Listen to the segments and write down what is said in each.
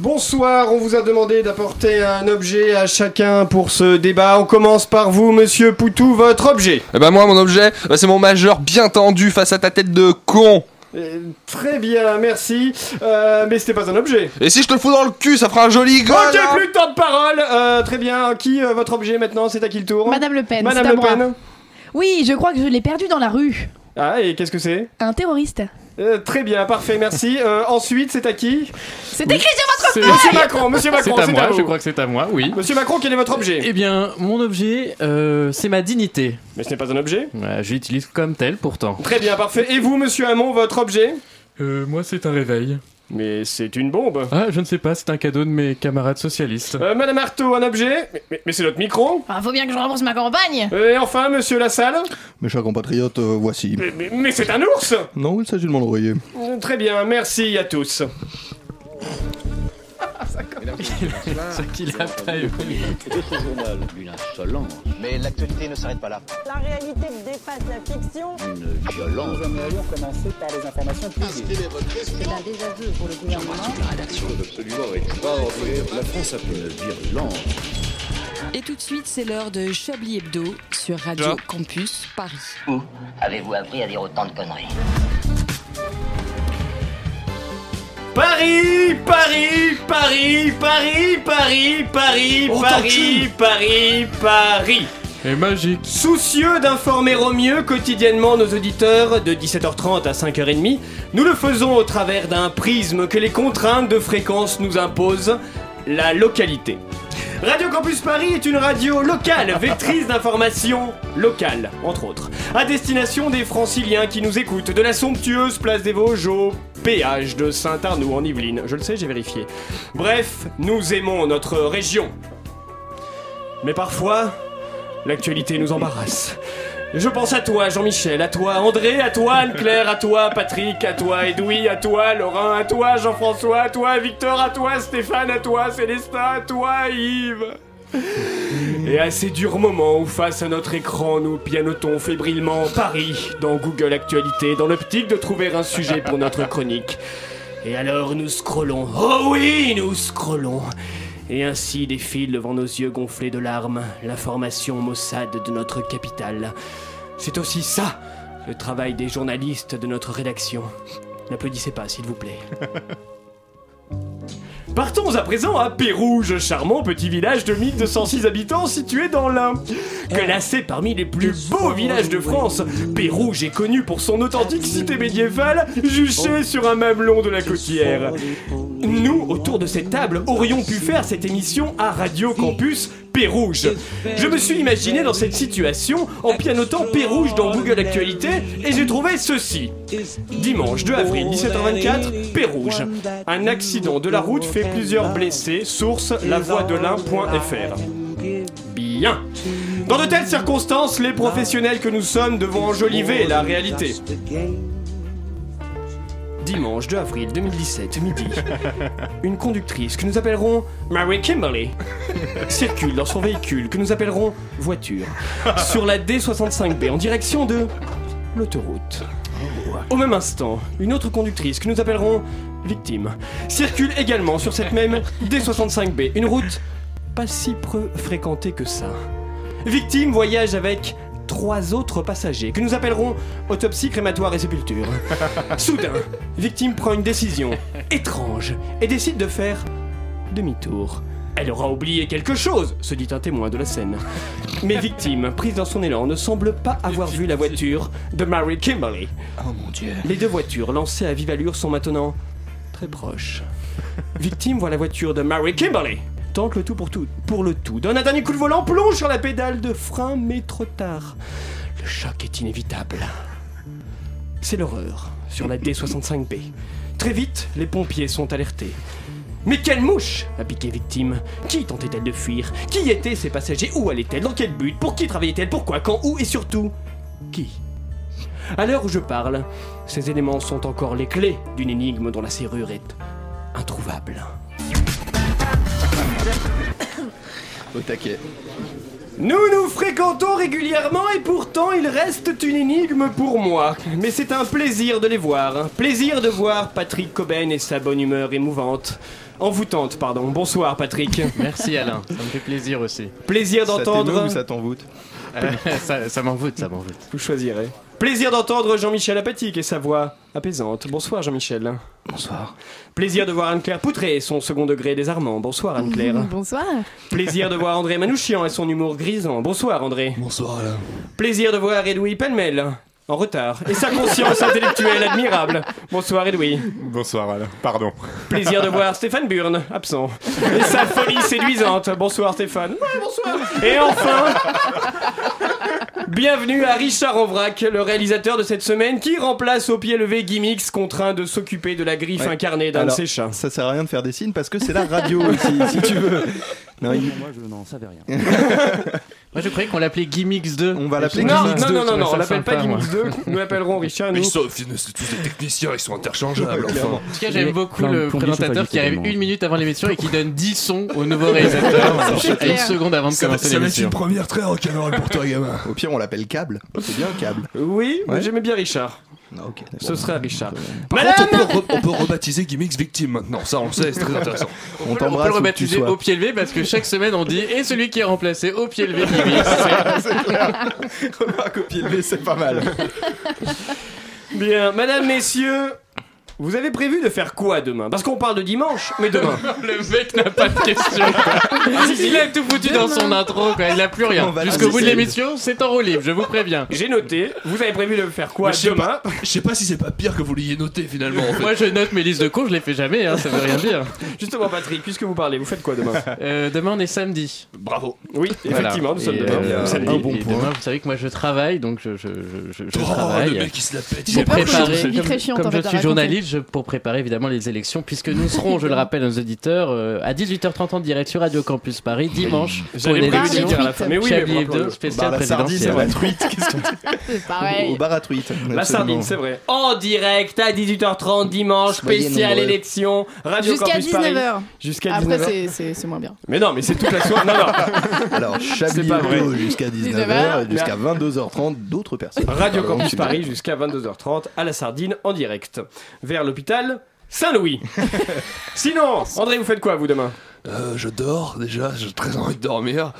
Bonsoir, on vous a demandé d'apporter un objet à chacun pour ce débat. On commence par vous, monsieur Poutou, votre objet. Eh ben moi, mon objet, bah, c'est mon majeur bien tendu face à ta tête de con. Euh, très bien, merci. Euh, mais c'était pas un objet. Et si je te le fous dans le cul, ça fera un joli goal Ok, hein plus de temps de parole. Euh, très bien, qui euh, votre objet maintenant C'est à qui le tour Madame Le Pen, Madame c'est à Le moi. Pen. Oui, je crois que je l'ai perdu dans la rue. Ah, et qu'est-ce que c'est? Un terroriste. Euh, Très bien, parfait, merci. Euh, ensuite, c'est à qui C'est écrit sur votre C'est Monsieur Macron, monsieur Macron, c'est à moi, à vous. je crois que c'est à moi, oui. Monsieur Macron, quel est votre objet Eh bien, mon objet, euh, c'est ma dignité. Mais ce n'est pas un objet. Ouais, je l'utilise comme tel pourtant. Très bien, parfait. Et vous, monsieur Hamon, votre objet Euh, moi, c'est un réveil. Mais c'est une bombe. Ah, je ne sais pas, c'est un cadeau de mes camarades socialistes. Euh, Madame Artaud, un objet Mais, mais- mais c'est notre micro. Ah, faut bien que je rembourse ma campagne. Et enfin, monsieur Lassalle Mes chers compatriotes, euh, voici. Mais, mais- mais c'est un ours Non, il s'agit de mon oreiller. Euh, Très bien, merci à tous. C'est qu'il a pas eu. Une insolence, Mais l'actualité ne s'arrête pas là. La réalité dépasse la fiction. une violence. C'est un désaveu pour le gouvernement. Et tout de suite, c'est l'heure de Chablis Hebdo sur Radio. Campus Paris. Où? Avez-vous appris à dire autant de conneries? Paris, Paris, Paris, Paris, Paris, Paris, Paris, Paris, Paris. Et magique. Soucieux d'informer au mieux quotidiennement nos auditeurs de 17h30 à 5h30, nous le faisons au travers d'un prisme que les contraintes de fréquence nous imposent, la localité. Radio Campus Paris est une radio locale, vectrice d'informations locales, entre autres, à destination des franciliens qui nous écoutent de la somptueuse place des Vosges au péage de Saint-Arnoux en Yvelines. Je le sais, j'ai vérifié. Bref, nous aimons notre région. Mais parfois, l'actualité nous embarrasse. Je pense à toi, Jean-Michel, à toi, André, à toi, Anne-Claire, à toi, Patrick, à toi, Edoui, à toi, Laurent, à toi, Jean-François, à toi, Victor, à toi, Stéphane, à toi, Célestin, à toi, Yves. Et à ces durs moments où face à notre écran nous pianotons fébrilement Paris dans Google Actualité dans l'optique de trouver un sujet pour notre chronique. Et alors nous scrollons, oh oui, nous scrollons. Et ainsi défile devant nos yeux gonflés de larmes l'information maussade de notre capitale. C'est aussi ça, le travail des journalistes de notre rédaction. N'applaudissez pas, s'il vous plaît. Partons à présent à Pérouge, charmant petit village de 1206 habitants situé dans l'Ain. Classé parmi les plus beaux villages de France, Pérouge est connu pour son authentique cité médiévale juchée sur un mamelon de la côtière. Nous, autour de cette table, aurions pu faire cette émission à Radio Campus Pérouge. Je me suis imaginé dans cette situation en pianotant Pérouge dans Google Actualité et j'ai trouvé ceci. Dimanche 2 avril 17h24, Pérouge. Un accident de la route fait plusieurs blessés. Source lavoixdelin.fr. Bien. Dans de telles circonstances, les professionnels que nous sommes devons enjoliver la réalité. Dimanche 2 avril 2017, midi. Une conductrice que nous appellerons Mary Kimberly circule dans son véhicule que nous appellerons voiture sur la D65B en direction de l'autoroute. Au même instant, une autre conductrice que nous appellerons victime circule également sur cette même D65B, une route pas si peu fréquentée que ça. Victime voyage avec trois autres passagers que nous appellerons autopsie, crématoire et sépulture. Soudain, victime prend une décision étrange et décide de faire demi-tour. Elle aura oublié quelque chose, se dit un témoin de la scène. Mais victime, prise dans son élan, ne semble pas avoir vu la voiture de Mary Kimberly. Oh mon dieu. Les deux voitures lancées à vive allure sont maintenant très proches. Victime voit la voiture de Mary Kimberly. Tente le tout pour tout, pour le tout. Donne un dernier coup de volant, plonge sur la pédale de frein, mais trop tard. Le choc est inévitable. C'est l'horreur sur la D65B. Très vite, les pompiers sont alertés. Mais quelle mouche a piqué victime? Qui tentait-elle de fuir? Qui étaient ces passagers? Où allait-elle Dans quel but? Pour qui travaillait-elle Pourquoi? Quand? Où? Et surtout, qui? À l'heure où je parle, ces éléments sont encore les clés d'une énigme dont la serrure est introuvable. Au taquet. Nous nous fréquentons régulièrement et pourtant il reste une énigme pour moi. Mais c'est un plaisir de les voir. Plaisir de voir Patrick Coben et sa bonne humeur émouvante. envoûtante, pardon. Bonsoir Patrick. Merci Alain, ça me fait plaisir aussi. Plaisir Ça t'émeut d'entendre. ou ça t'envoûte Euh, ça ça m'envoûte, ça m'envoûte. Vous choisirez. Plaisir d'entendre Jean-Michel Apathique et sa voix apaisante. Bonsoir Jean-Michel. Bonsoir. Plaisir de voir Anne-Claire Poutré et son second degré désarmant. Bonsoir Anne-Claire. Bonsoir. Plaisir de voir André Manouchian et son humour grisant. Bonsoir André. Bonsoir Alain. Plaisir de voir Edoui Penmel. En retard. Et sa conscience intellectuelle admirable. Bonsoir Edoui. Bonsoir Alain, pardon. Plaisir de voir Stéphane Burn, absent. Et sa folie séduisante. Bonsoir Stéphane. Ouais, bonsoir. Et enfin, bienvenue à Richard Envrac, le réalisateur de cette semaine qui remplace au pied levé Gimmix, contraint de s'occuper de la griffe Ouais. incarnée d'un de ses chats. Ça sert à rien de faire des signes parce que c'est la radio aussi, si tu veux. Non, il- Moi, je n'en savais rien. Moi je croyais qu'on l'appelait Gimmix 2. On va l'appeler Non, Gimmix non, 2, non, non, non, on l'appelle pas. Gimmix 2, nous l'appellerons Richard, nous. Mais ils sont, c'est tous des techniciens, ils sont interchangeables. Enfin. En tout cas, j'aime beaucoup le présentateur qui arrive une minute avant l'émission et qui donne 10 sons au nouveau réalisateur à une seconde avant de commencer ça va être l'émission. une première très rock'n'roll pour toi, gamin. Au pire, on l'appelle câble. C'est bien câble. Oui, j'aimais bien Richard. Ah, ok. Ce sera Richard. Par Madame contre, on peut, re- on peut rebaptiser Gimmicks Victime maintenant, ça on le sait, c'est très intéressant. On On peut t'embrasse le où que tu rebaptiser sois. au pied levé parce que chaque semaine on dit et celui qui est remplacé au pied levé Gimmix. Remarque au pied levé, c'est pas mal. Bien, madame, messieurs, vous avez prévu de faire quoi demain? Parce qu'on parle de dimanche, mais demain. Le mec n'a pas de question. Il a tout foutu dans son intro, quoi. il n'a plus rien. Jusqu'au bout de l'émission, c'est en roue libre, je vous préviens. J'ai noté, vous avez prévu de faire quoi Mais je sais demain? Je sais pas si c'est pas pire que vous l'ayez noté finalement en fait. Moi je note mes listes de cours, je les fais jamais, hein, ça veut rien dire. Justement, Patrick, puisque vous parlez, vous faites quoi demain? Euh, demain on est samedi. Bravo. Oui, effectivement, nous sommes Et, demain, euh, samedi. un bon et point. demain, vous savez que moi je travaille, donc je, je, je, je- je Oh, travaille. le mec il se la pète. J'ai il est c'est vie comme, très je à suis raconter. journaliste, je, pour préparer évidemment les élections, puisque nous serons, je le rappelle à nos auditeurs, euh, à 18h30 en direct sur Radio Campus Paris, dimanche, pour J'avais une prévu de le élection dire à la fin. Mais oui, mais Chablis Hebdo rappelons-le. Bah, la sardine, c'est présidentielle. la truite. Qu'est-ce que C'est Au pareil. bar à truite. La sardine, c'est vrai. En direct à 18h30 dimanche, nombreux. élection, Radio Jusqu'à Campus Paris. 19h. Jusqu'à Après, 19h. c'est- c'est c'est moins bien. Mais non, mais c'est toute la soirée. Non, non. Alors, Chablis. Hebdo jusqu'à 19h et jusqu'à 22h30, d'autres personnes. Radio Campus Paris jusqu'à 22h30 à la Sardine en direct. Vers l'hôpital Saint-Louis. Sinon, André, vous faites quoi vous demain? Euh, je dors déjà, j'ai très envie de dormir.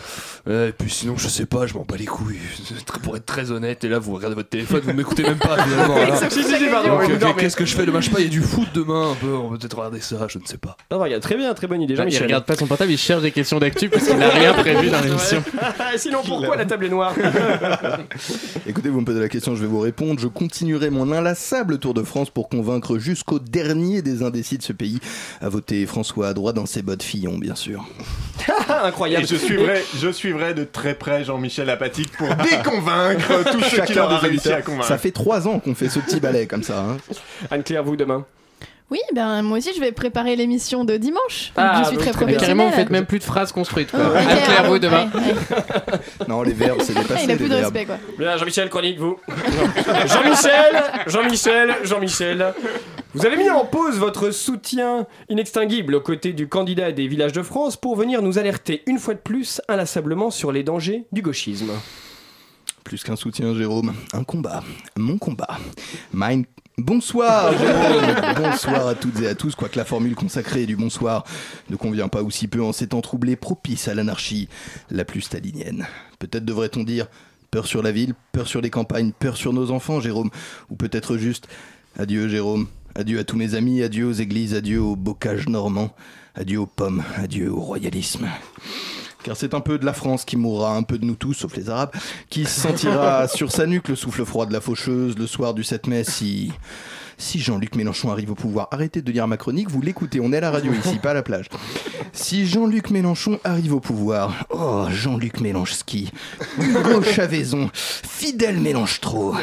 Euh, et puis sinon, je sais pas, je m'en bats les couilles. Pour être très honnête, et là vous regardez votre téléphone, vous m'écoutez même pas finalement. voilà. Si, si, si, pardon, Donc, oui, vous euh, dormez. Qu'est-ce que je fais demain? Je sais pas, il y a du foot demain un peu, on va peut-être regarder ça, je ne sais pas. Ah, regarde, très bien, très bonne idée. Il Jean-Michel. regarde pas son portable, il cherche des questions d'actu parce qu'il n'a rien prévu dans l'émission. Sinon, pourquoi la table est noire? Écoutez, vous me posez la question, je vais vous répondre. Je continuerai mon inlassable tour de France pour convaincre jusqu'au dernier des indécis de ce pays à voter François à droite dans ses bottes Fillon, bien sûr. Incroyable. Et je suivrai, je suivrai de très près Jean-Michel Apathique pour déconvaincre tous ceux qu'il Chacun aura des réussi à convaincre. Ça fait trois ans qu'on fait ce petit ballet comme ça. hein. Anne-Claire, vous demain? Oui, ben moi aussi je vais préparer l'émission de dimanche. Ah, je suis très. Mais carrément, vous professionnelle. faites même plus de phrases construites. Quoi. Oh, ok, Anne-Claire, ah, vous demain. ouais, ouais. Non, les verbes, c'est dépassé. Il a plus de verbes. respect quoi. Bien, Jean-Michel, chronique, vous. Jean-Michel, Jean-Michel, Jean-Michel. Vous avez mis en pause votre soutien inextinguible aux côtés du candidat des villages de France pour venir nous alerter une fois de plus inlassablement sur les dangers du gauchisme. Plus qu'un soutien, Jérôme, un combat. Mon combat. Mine. Bonsoir, bonsoir à toutes et à tous, quoique la formule consacrée du bonsoir ne convient pas aussi peu en ces temps troublés propices à l'anarchie la plus stalinienne. Peut-être devrait-on dire peur sur la ville, peur sur les campagnes, peur sur nos enfants, Jérôme, ou peut-être juste adieu, Jérôme, adieu à tous mes amis, adieu aux églises, adieu au bocage normand, adieu aux pommes, adieu au royalisme. Car c'est un peu de la France qui mourra, un peu de nous tous, sauf les Arabes, qui se sentira sur sa nuque le souffle froid de la faucheuse le soir du 7 mai si. Si Jean-Luc Mélenchon arrive au pouvoir, arrêtez de lire ma chronique, vous l'écoutez, on est à la radio ici, pas à la plage. Si Jean-Luc Mélenchon arrive au pouvoir, oh Jean-Luc Mélenchski, Hugo Chavaison, fidèle Mélenche trop.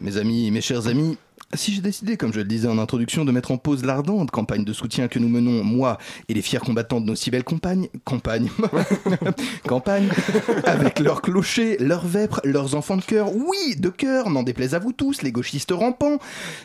Mes amis, mes chers amis, si j'ai décidé, comme je le disais en introduction, de mettre en pause l'ardente campagne de soutien que nous menons, moi et les fiers combattants de nos si belles compagnes, campagnes, campagne, avec leurs clochers, leurs vêpres, leurs enfants de cœur, oui, de cœur, n'en déplaise à vous tous, les gauchistes rampants.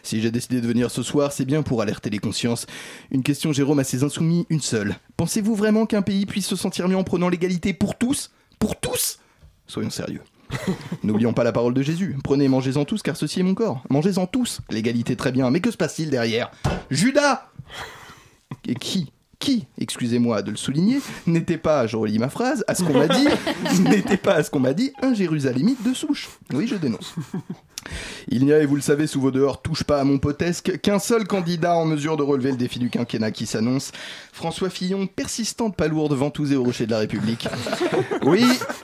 Si j'ai décidé de venir ce soir, c'est bien pour alerter les consciences. Une question, Jérôme, à ces insoumis, une seule. Pensez-vous vraiment qu'un pays puisse se sentir mieux en prenant l'égalité pour tous? Pour tous? Soyons sérieux. N'oublions pas la parole de Jésus. Prenez mangez-en tous, car ceci est mon corps. Mangez-en tous. L'égalité, très bien. Mais que se passe-t-il derrière? Judas Et qui? Qui, excusez-moi de le souligner, n'était pas, je relis ma phrase, à ce qu'on m'a dit, n'était pas à ce qu'on m'a dit, un Jérusalémite de souche. Oui, je dénonce. Il n'y a, et vous le savez, sous vos dehors, touche pas à mon potesque, qu'un seul candidat en mesure de relever le défi du quinquennat qui s'annonce. François Fillon, persistante palourde ventousée au rocher de la République. Oui,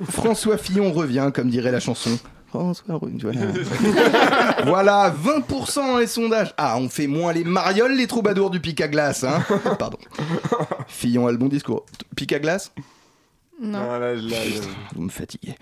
François Fillon revient, comme dirait la chanson. Voilà, 20% dans les sondages. Ah, on fait moins les marioles, les troubadours du pic à glace, hein. Pardon. Fillon a le bon discours. Pic à glace Non. Ah, là, là, là. vous me fatiguez.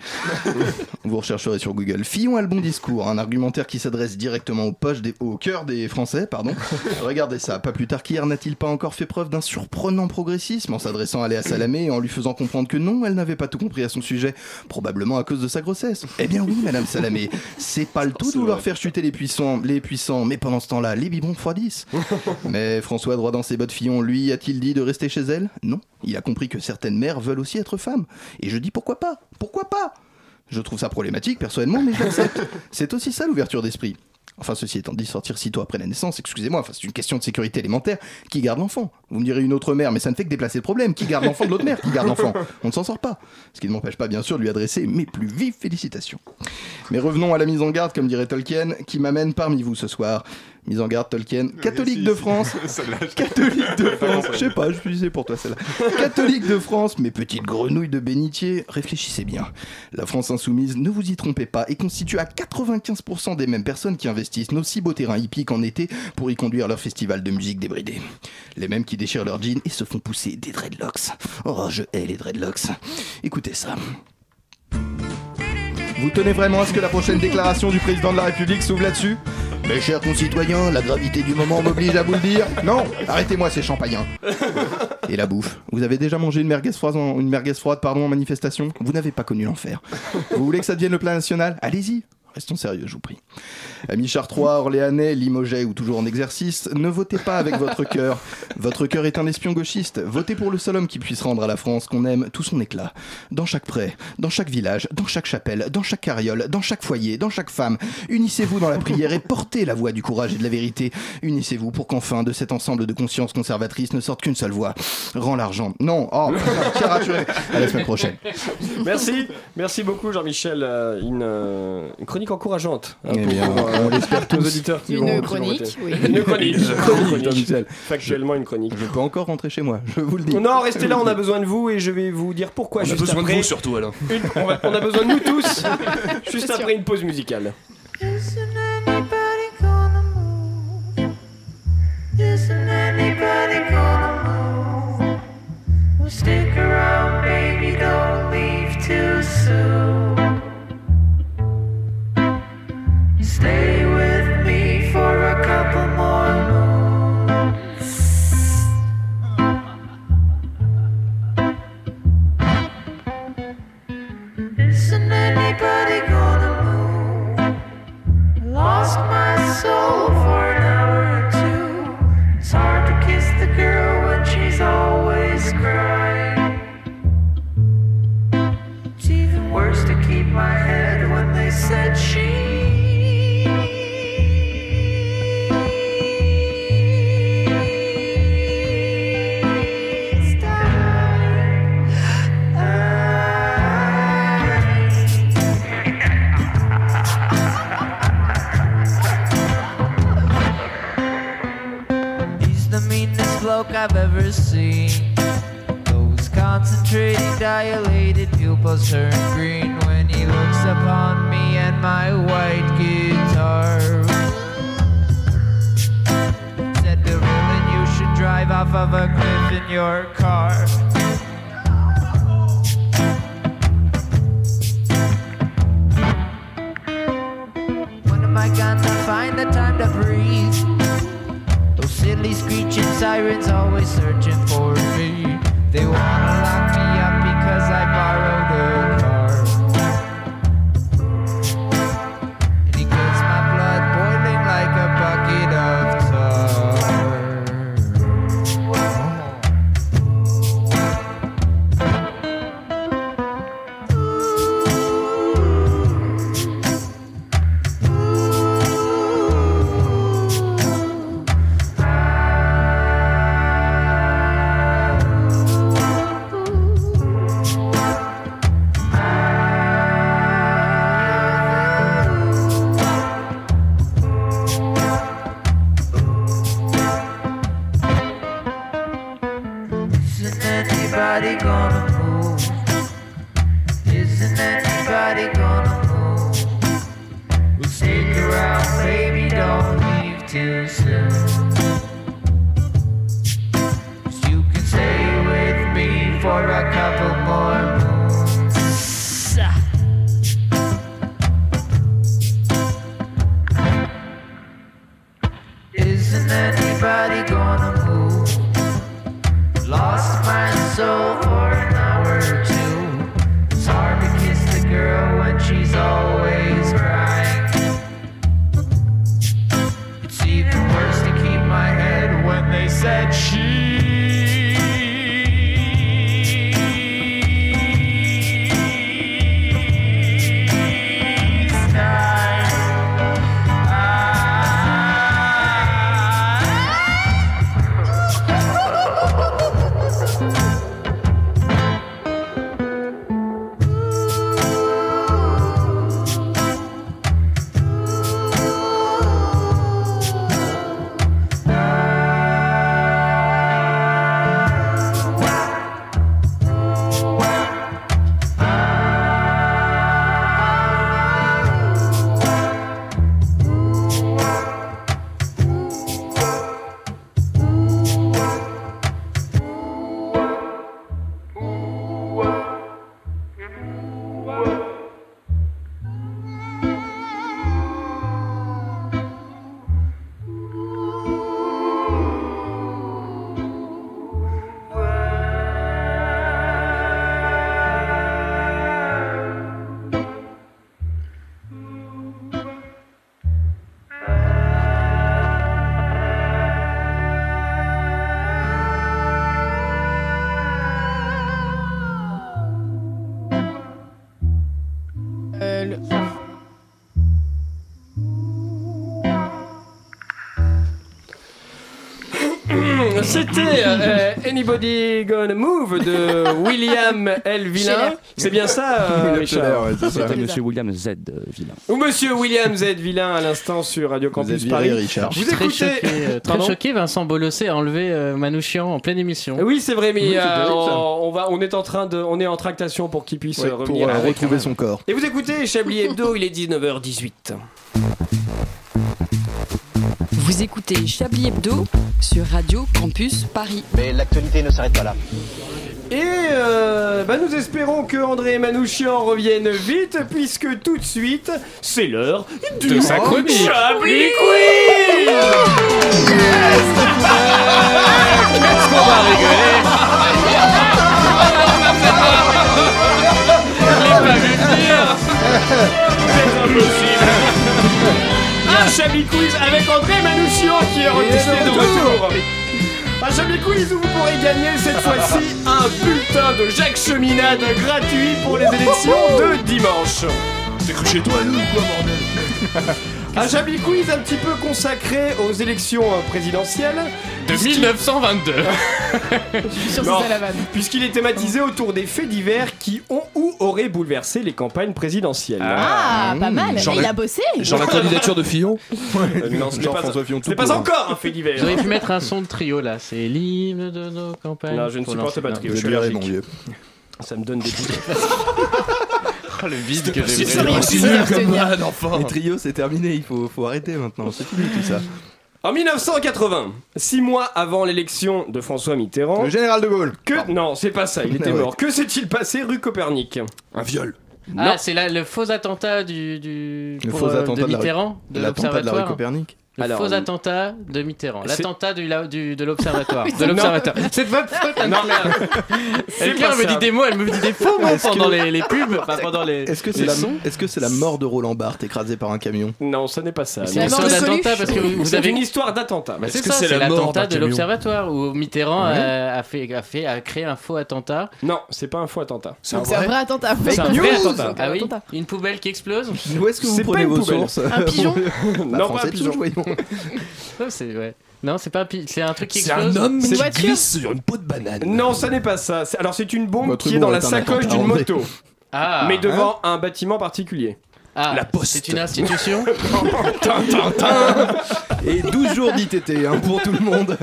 vous rechercherez sur Google. Fillon a le bon discours, un argumentaire qui s'adresse directement aux poches des, au cœur des Français, pardon. Regardez ça, pas plus tard qu'hier n'a-t-il pas encore fait preuve d'un surprenant progressisme en s'adressant à Léa Salamé et en lui faisant comprendre que non, elle n'avait pas tout compris à son sujet, probablement à cause de sa grossesse. Eh bien oui, Madame Salamé, c'est pas le tout de vouloir faire chuter les puissants, les puissants, mais pendant ce temps-là, les biberons refroidissent. Mais François, droit dans ses bottes Fillon, lui, a-t-il dit de rester chez elle? Non. Il a compris que certaines mères veulent aussi être Et je dis pourquoi pas? Pourquoi pas? Je trouve ça problématique personnellement, mais je l'accepte. C'est aussi ça l'ouverture d'esprit. Enfin, ceci étant dit, sortir sitôt après la naissance, excusez-moi, enfin, c'est une question de sécurité élémentaire. Qui garde l'enfant? Vous me direz une autre mère, mais ça ne fait que déplacer le problème. Qui garde l'enfant de l'autre mère? Qui garde l'enfant? On ne s'en sort pas. Ce qui ne m'empêche pas, bien sûr, de lui adresser mes plus vives félicitations. Mais revenons à la mise en garde, comme dirait Tolkien, qui m'amène parmi vous ce soir. Mise en garde, Tolkien, catholique de France. Catholique de France, je sais pas, je disais pour toi celle-là. Catholique de France, mes petites grenouilles de bénitier, réfléchissez bien. La France insoumise, ne vous y trompez pas, est constituée à 95% des mêmes personnes qui investissent nos si beaux terrains hippiques en été pour y conduire leur festival de musique débridée. Les mêmes qui déchirent leurs jeans et se font pousser des dreadlocks. Oh, je hais les dreadlocks. Écoutez ça. Vous tenez vraiment à ce que la prochaine déclaration du président de la République s'ouvre là-dessus Mes chers concitoyens, la gravité du moment m'oblige à vous le dire. Non, arrêtez-moi ces champagnons. Et la bouffe. Vous avez déjà mangé une merguez froide en, une merguez froide, pardon, en manifestation? Vous n'avez pas connu l'enfer. Vous voulez que ça devienne le plan national? Allez-y. Restons sérieux, je vous prie. Amis Chartrois, Orléanais, Limogais ou toujours en exercice, ne votez pas avec votre cœur. Votre cœur est un espion gauchiste. Votez pour le seul homme qui puisse rendre à la France qu'on aime tout son éclat. Dans chaque pré, dans chaque village, dans chaque chapelle, dans chaque carriole, dans chaque foyer, dans chaque femme. Unissez-vous dans la prière et portez la voix du courage et de la vérité. Unissez-vous pour qu'enfin de cet ensemble de consciences conservatrices ne sorte qu'une seule voix. Rends l'argent. Non, oh, À la semaine prochaine. Merci, merci beaucoup Jean-Michel. Euh, une, euh, une chronique encourageante. hein, Eh pour- bien, pour, euh, on l'espère nos tous. auditeurs qui Une vont- qui vont chronique, oui. Une chronique. Une Une chronique, chronique. Factuellement une chronique. Je peux encore rentrer chez moi, je vous le dis. Non, restez là, on a besoin de vous et je vais vous dire pourquoi On a besoin après. de vous surtout, Alain. Une- on, va- on a besoin de nous tous, juste après une pause musicale. C'était euh, Anybody Gonna Move de William L. Villain? C'est bien ça, euh, Richard ouais. C'était Monsieur William Z. euh, Villain. Ou Monsieur William Z. Villain à l'instant sur Radio Vous Campus Paris. Richard. Vous Très écoutez. choqué, euh, très choqué, Vincent Bolossé a enlevé euh, Manouchian en pleine émission. Oui, c'est vrai, mais Oui, euh, on, on va, on est en train de, on est en tractation pour qu'il puisse Ouais, euh, pour euh, retrouver un- son corps. Et vous écoutez Chablis Hebdo, il est 19h18. Vous écoutez Chablis Hebdo sur Radio Campus Paris. Mais l'actualité ne s'arrête pas là. Et euh, bah, nous espérons que André Manouchian revienne vite, puisque tout de suite, c'est l'heure De sa chronique. Chablis Quiz Qu'est-ce qu'on va rigoler Je l'ai pas vu venir C'est impossible Chablis Quiz avec André Manouchian qui est retesté de retour un Chablis Quiz où vous pourrez gagner cette fois-ci un bulletin de Jacques Cheminade gratuit pour les élections de dimanche. T'es cru chez toi, nous, quoi, bordel Un Chablis Quiz un petit peu consacré aux élections euh, présidentielles. De 1922 Sur Non. c'est ça la vanne. Puisqu'il est thématisé autour des faits divers qui ont ou auraient bouleversé les campagnes présidentielles. Ah, pas mal. Genre Mais il a bossé. Genre la candidature de Fillon Euh, non, ce n'est pas, Jean-François Fillon ce n'est tout pas court. encore un fait divers. Auriez pu mettre un son de trio là, c'est l'hymne de nos campagnes. Non, je ne supporte pas non. trio. Je suis allergique. mon vieux. Ça me donne des boules. Oh, le vide que j'ai Les trios, c'est terminé, il faut, faut arrêter maintenant, c'est fini tout ça. En 1980, six mois avant l'élection de François Mitterrand, Le général de Gaulle. que non, c'est pas ça, il était Ah ouais. mort. Que s'est-il passé rue Copernic? Un viol. Ah, Non. c'est là le faux attentat du, du Le pour, faux euh, attentat de de la rue- Mitterrand, de L'attentat de la rue. Copernic. Le Alors, faux euh, attentat de Mitterrand. L'attentat du, la- du- de l'observatoire. De c'est- l'observateur. C'est de votre faute, Anne-Claire pas me ça. dit des mots, elle me dit des faux mots pendant que- les, les pubs, enfin pendant les. Est-ce que c'est la, mort de Roland Barthes écrasé par un camion? Non, ça n'est pas ça. C'est La une mort histoire d'attentat parce que vous, vous C'est avez une histoire d'attentat. Bah, c'est que ça, c'est l'attentat de l'observatoire où Mitterrand Ouais. a, fait, a fait a créé un faux attentat. Non, c'est pas un faux attentat. C'est c'est un vrai attentat. C'est un Fake vrai attentat. Ah oui, Attentat. une poubelle qui explose. Où est-ce que vous C'est pas prenez une vos poubelle. sources? Un pigeon Bah, Non, pas un pigeon. voyons. Non, c'est ouais. Non, c'est pas c'est un truc qui C'est un homme qui voiture glisse sur une peau de banane. Non, ça n'est pas ça. C'est- Alors c'est une bombe Votre qui est dans la sacoche d'une moto, Ah. mais devant un bâtiment particulier. Ah, La Poste. C'est une institution Et 12 jours d'ITT hein, pour tout le monde.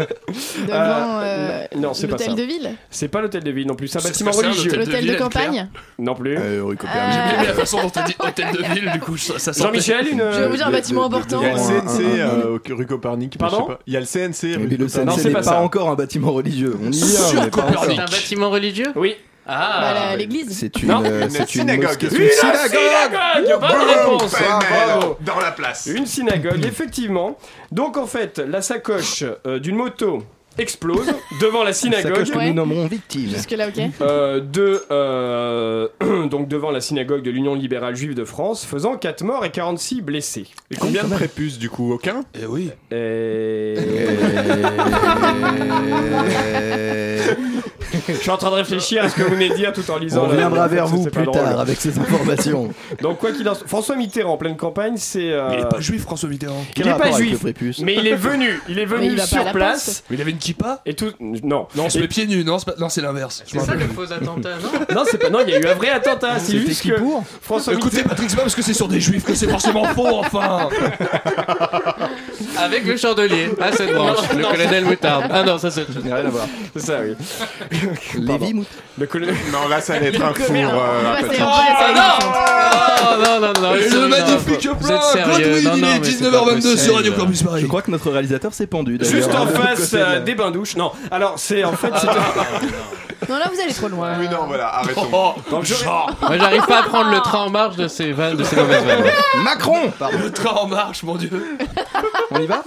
Devant euh, non, c'est pas ça. l'hôtel de ville C'est pas l'hôtel de ville non plus, c'est un bâtiment un religieux. de L'hôtel de campagne Non plus. Euh, rue Copernic. J'ai bien aimé la façon dont t'as dit hôtel de ville, du coup, ça, ça Jean-Michel, une. Je vais vous dire un bâtiment important. Il y a le CNC euh, rue Copernic. Pardon je sais pas. Il y a le CNC Mais rue le Copernic. Non, CNC c'est n'est pas pas, ça. encore un bâtiment religieux. On y encore. C'est un bâtiment religieux Oui. Ah Bah, l'église. C'est une, Non, euh, une c'est une synagogue. Une une synagogue. Bonne réponse Bravo Dans la place. Une synagogue, effectivement. Donc en fait, la sacoche euh, d'une moto explose devant la synagogue. Sacoche que nous nommerons victime. Jusque là, ok. euh, de, euh, donc devant la synagogue de l'Union libérale juive de France, faisant 4 morts et 46 blessés. Et combien de prépuces du coup Aucun? Eh oui. Et... Je suis en train de réfléchir à ce que vous venez de dire tout en lisant. On reviendra vers vous plus drôle. tard avec ces informations. Donc quoi qu'il en soit, François Mitterrand en pleine campagne, c'est. euh, Il est pas juif, François Mitterrand. il est pas juif, mais il est venu, il est venu il sur la place. Mais il avait une kippa et tout. Non, Non, on se Et- met pieds nus, non, c'est pas- non, c'est l'inverse. Je C'est m'en ça rappelle le plus. faux attentat, non non, c'est pas. Non, il y a eu un vrai attentat. C'est C'était juste qui que pour François Écoutez, Mitterrand. Patrick, c'est pas parce que c'est sur des juifs que c'est forcément faux, enfin Avec le chandelier à cette branche, le colonel Moutarde. Ah non, ça c'est. Rien à voir. C'est ça, oui. Lévi Mout. Le colonel. Non, là ça allait être un four. commerce. euh, va. Oh non, non, non. Et c'est- le non, magnifique plan sérieux. Godwin, Non, il non, est mais c'est 19h22 pas sur. Radio Campus Paris. Je crois que notre réalisateur s'est pendu. Juste en face euh, des bains douches. Non, alors c'est en fait. c'est- Non, là, vous allez trop loin. Oui, non, voilà, arrêtons. Oh, Donc, je- Moi j'arrive pas à prendre le train en marche de ces vannes, de ces mauvaises vannes. Macron Pardon. le train en marche, mon dieu. On y va?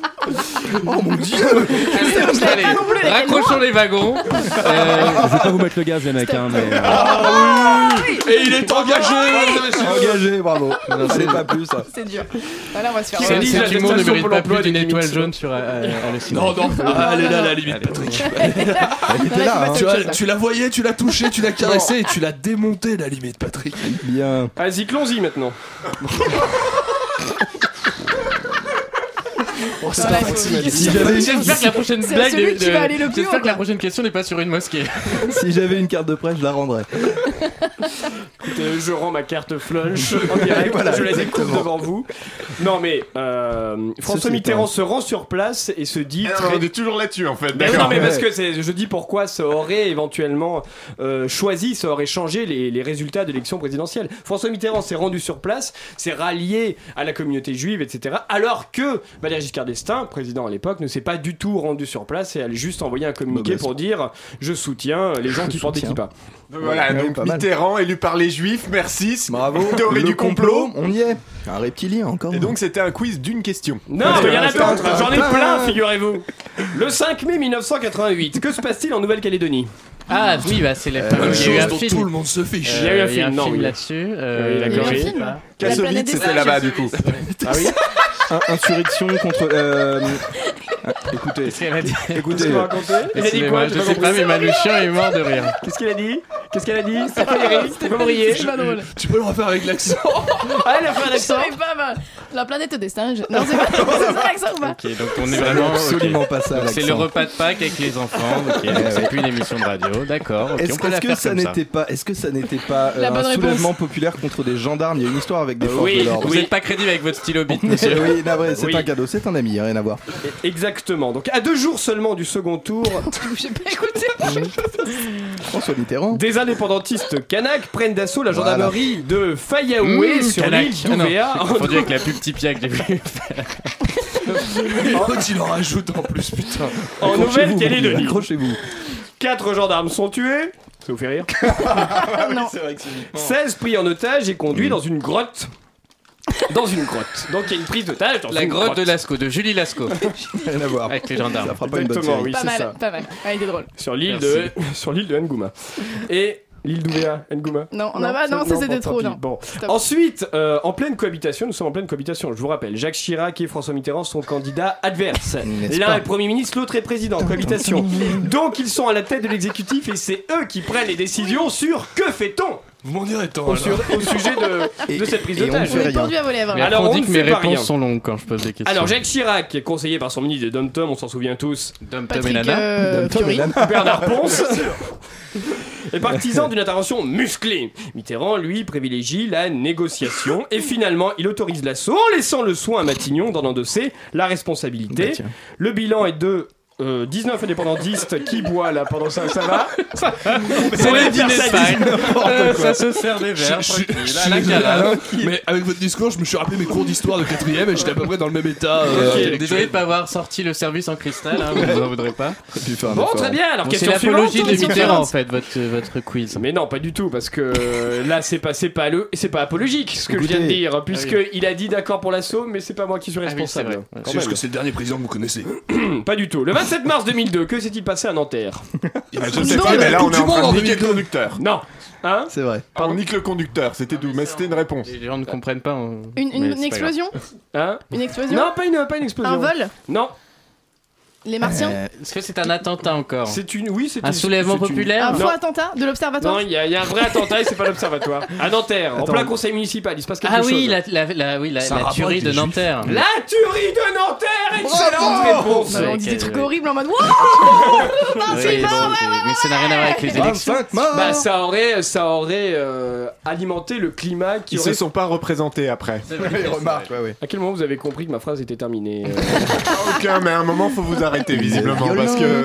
Oh mon dieu Allez, raccrochons les wagons. Euh, Je vais pas vous mettre le gaz, les mecs, hein, mais. euh, Et il est engagé, messieurs. Engagé, bravo. C'est pas plus ça. C'est dur. Voilà, on va se faire. C'est- Cet la humour ne mérite pas plus d'une étoile jaune sur euh, euh, le. Non, non, ah, elle est là, la limite, Patrick. Elle était là, hein. Tu, as- tu la voyais, tu l'as touchée, tu l'as caressée et tu l'as démontée, la limite, Patrick. Bien. Vas-y, clons-y maintenant. Oh, j'avais une, J'espère que la prochaine C'est blague. de- qui va aller le plus J'espère que la prochaine question n'est pas sur une mosquée. si j'avais une carte de presse, je la rendrais. Écoutez, je rends ma carte flunch en direct, Voilà, je la découpe devant vous. Non mais euh, François Mitterrand se rend sur place et se dit Ah, très... on est toujours là-dessus en fait. Non mais parce que c'est- je dis pourquoi ça aurait éventuellement euh, choisi, ça aurait changé les, les résultats de l'élection présidentielle. François Mitterrand s'est rendu sur place, s'est rallié à la communauté juive, etc. Alors que Valéry Giscard d'Estaing, président à l'époque, ne s'est pas du tout rendu sur place et a juste envoyé un communiqué Bah, bah, pour dire je soutiens les gens Je qui portent des kippas. Voilà, Ouais, donc. Mitterrand élu par les juifs, merci. Bravo. Théorie Le du complot. On y est. Un reptilien encore. Et donc c'était un quiz d'une question. Non, mais il y en a d'autres, j'en ai plein, figurez-vous. Le 5 mai 1988, que se passe-t-il en Nouvelle-Calédonie? Ah oui, bah c'est la Euh, il y a eu Chose un dont film. tout le monde se fiche. Il y a eu un Euh, film, non, oui. là-dessus. Euh. Il y a eu un film. Kassovitz, c'était là-bas du coup. Ah oui Un- insurrection contre. Ah, écoutez, Qu'est-ce qu'elle a dit Qu'est-ce écoutez. m'a raconté Il a dit quoi Je pas sais pas, mais Manouchian est mort de rire. Qu'est-ce qu'elle a dit Qu'est-ce qu'elle a dit Pourquoi vous riez C'est pas drôle. Tu peux le refaire avec l'accent Ah, elle a fait un Je accent savais pas, bah, la planète des singes. Non, c'est pas c'est ça l'accent ou pas Ok, donc on est vraiment. Absolument pas ça. Donc C'est le l'accent. repas de Pâques avec les enfants. Ok, c'est plus une émission de radio. D'accord. Est-ce que ça ça. n'était pas, est-ce que ça n'était pas euh, un soulèvement populaire contre des gendarmes? Il y a une histoire avec des forces Oui, de l'ordre. Vous n'êtes pas crédible avec votre stylo bit, monsieur. oui, navré, c'est Oui. un cadeau, c'est un ami, rien à voir. Exactement. Donc, à deux jours seulement du second tour, J'ai pas écouté. François Mitterrand. des indépendantistes kanaks prennent d'assaut la Voilà. gendarmerie de Fayaoué Mmh, sur Kanak. l'île Ah d'Ouvéa. confondu avec la pub Tipia que j'ai vue. L'autre, il en rajoute en plus, putain. en Nouvelle-Calédonie. Accrochez-vous. Quatre gendarmes sont tués. Ça vous fait rire Non. 16 pris en otage et conduits dans une grotte. Dans une grotte. Donc il y a une prise d'otage dans La une grotte de Lascaux, de Julie Lascaux, Rien à voir. avec les gendarmes. Ça fera pas une bonne Exactement, série. oui, Pas c'est mal, ça. pas mal. Ah, il est drôle. Sur l'île de, sur l'île de Ngouma. Et l'île d'Ouvéa, Ngouma. Non, on a pas, non, ça c'était trop, non. Bon. Stop. Ensuite, euh, en pleine cohabitation, nous sommes en pleine cohabitation, je vous rappelle, Jacques Chirac et François Mitterrand sont candidats adverses. L'un pas est Premier ministre, l'autre est président, cohabitation. Donc ils sont à la tête de l'exécutif et c'est eux qui prennent les décisions sur que fait-on? Vous m'en direz tant. au, alors. sur- au sujet de, de cette prise et on d'otage. Pendu à vos lèvres. Mais Alors, on on dit ne que mes pas réponses rien. sont longues quand je pose des questions. Alors Jacques Chirac, conseillé par son ministre de Dom Tom, on s'en souvient tous, Dom Tom et Nana. euh, Fiori. Bernard Ponce, est partisan d'une intervention musclée. Mitterrand, lui, privilégie la négociation et finalement, il autorise l'assaut en laissant le soin à Matignon d'en endosser la responsabilité. Bah, le bilan est de euh, 19 indépendantistes qui boivent là pendant ça, ça va C'est le dîner Versailles. Euh, Ça se sert des verres. je- je- je la mais avec votre discours, je me suis rappelé mes cours d'histoire de quatrième et j'étais à peu près dans le même état. euh. Désolé de pas avoir sorti le service en cristal, hein, vous en voudrez pas. Bon, effort. très bien, alors Bon, c'est question suivante. l'apologie de question Mitterrand en fait, votre, votre quiz. Mais non, pas du tout, parce que euh, là, c'est pas, c'est pas le, c'est pas apologique ce que je viens de dire, puisque il a dit d'accord pour l'assaut, mais c'est pas moi qui suis Ah c'est responsable. C'est juste que c'est le dernier président que vous connaissez. Pas du tout. Le 27 mars 2002, que s'est-il passé à Nanterre Ah, Je sais Non, pas, mais là on est en train de niquer le 2002. conducteur. Non. Hein C'est vrai. On nique le conducteur, c'était tout, mais c'était une réponse. Les gens ne comprennent pas. Une, explosion Hein Une explosion Non, pas une, pas une explosion. Un vol Non. Les Martiens Euh. Est-ce que c'est un attentat encore C'est une, oui, c'est Un une- soulèvement c'est une- populaire Un faux attentat de l'observatoire Non, il y, a il y a un vrai attentat et c'est pas l'observatoire. À Nanterre, en Attends. plein conseil municipal, il se passe quelque Ah chose. oui, la, la, la- oui, la, tuerie de Nanterre. La tuerie de Nanterre Excellente réponse Bah, On dit des trucs ouais. horribles en mode c'est mais ça n'a rien à voir avec les élections. 25 morts Bah ça aurait, ça aurait euh, alimenté le climat qui Ils aurait... se sont pas représentés après. Remarques, ouais, ouais. À quel moment vous avez compris que ma phrase était terminée euh Aucun, mais à un moment faut vous arrêter visiblement parce que.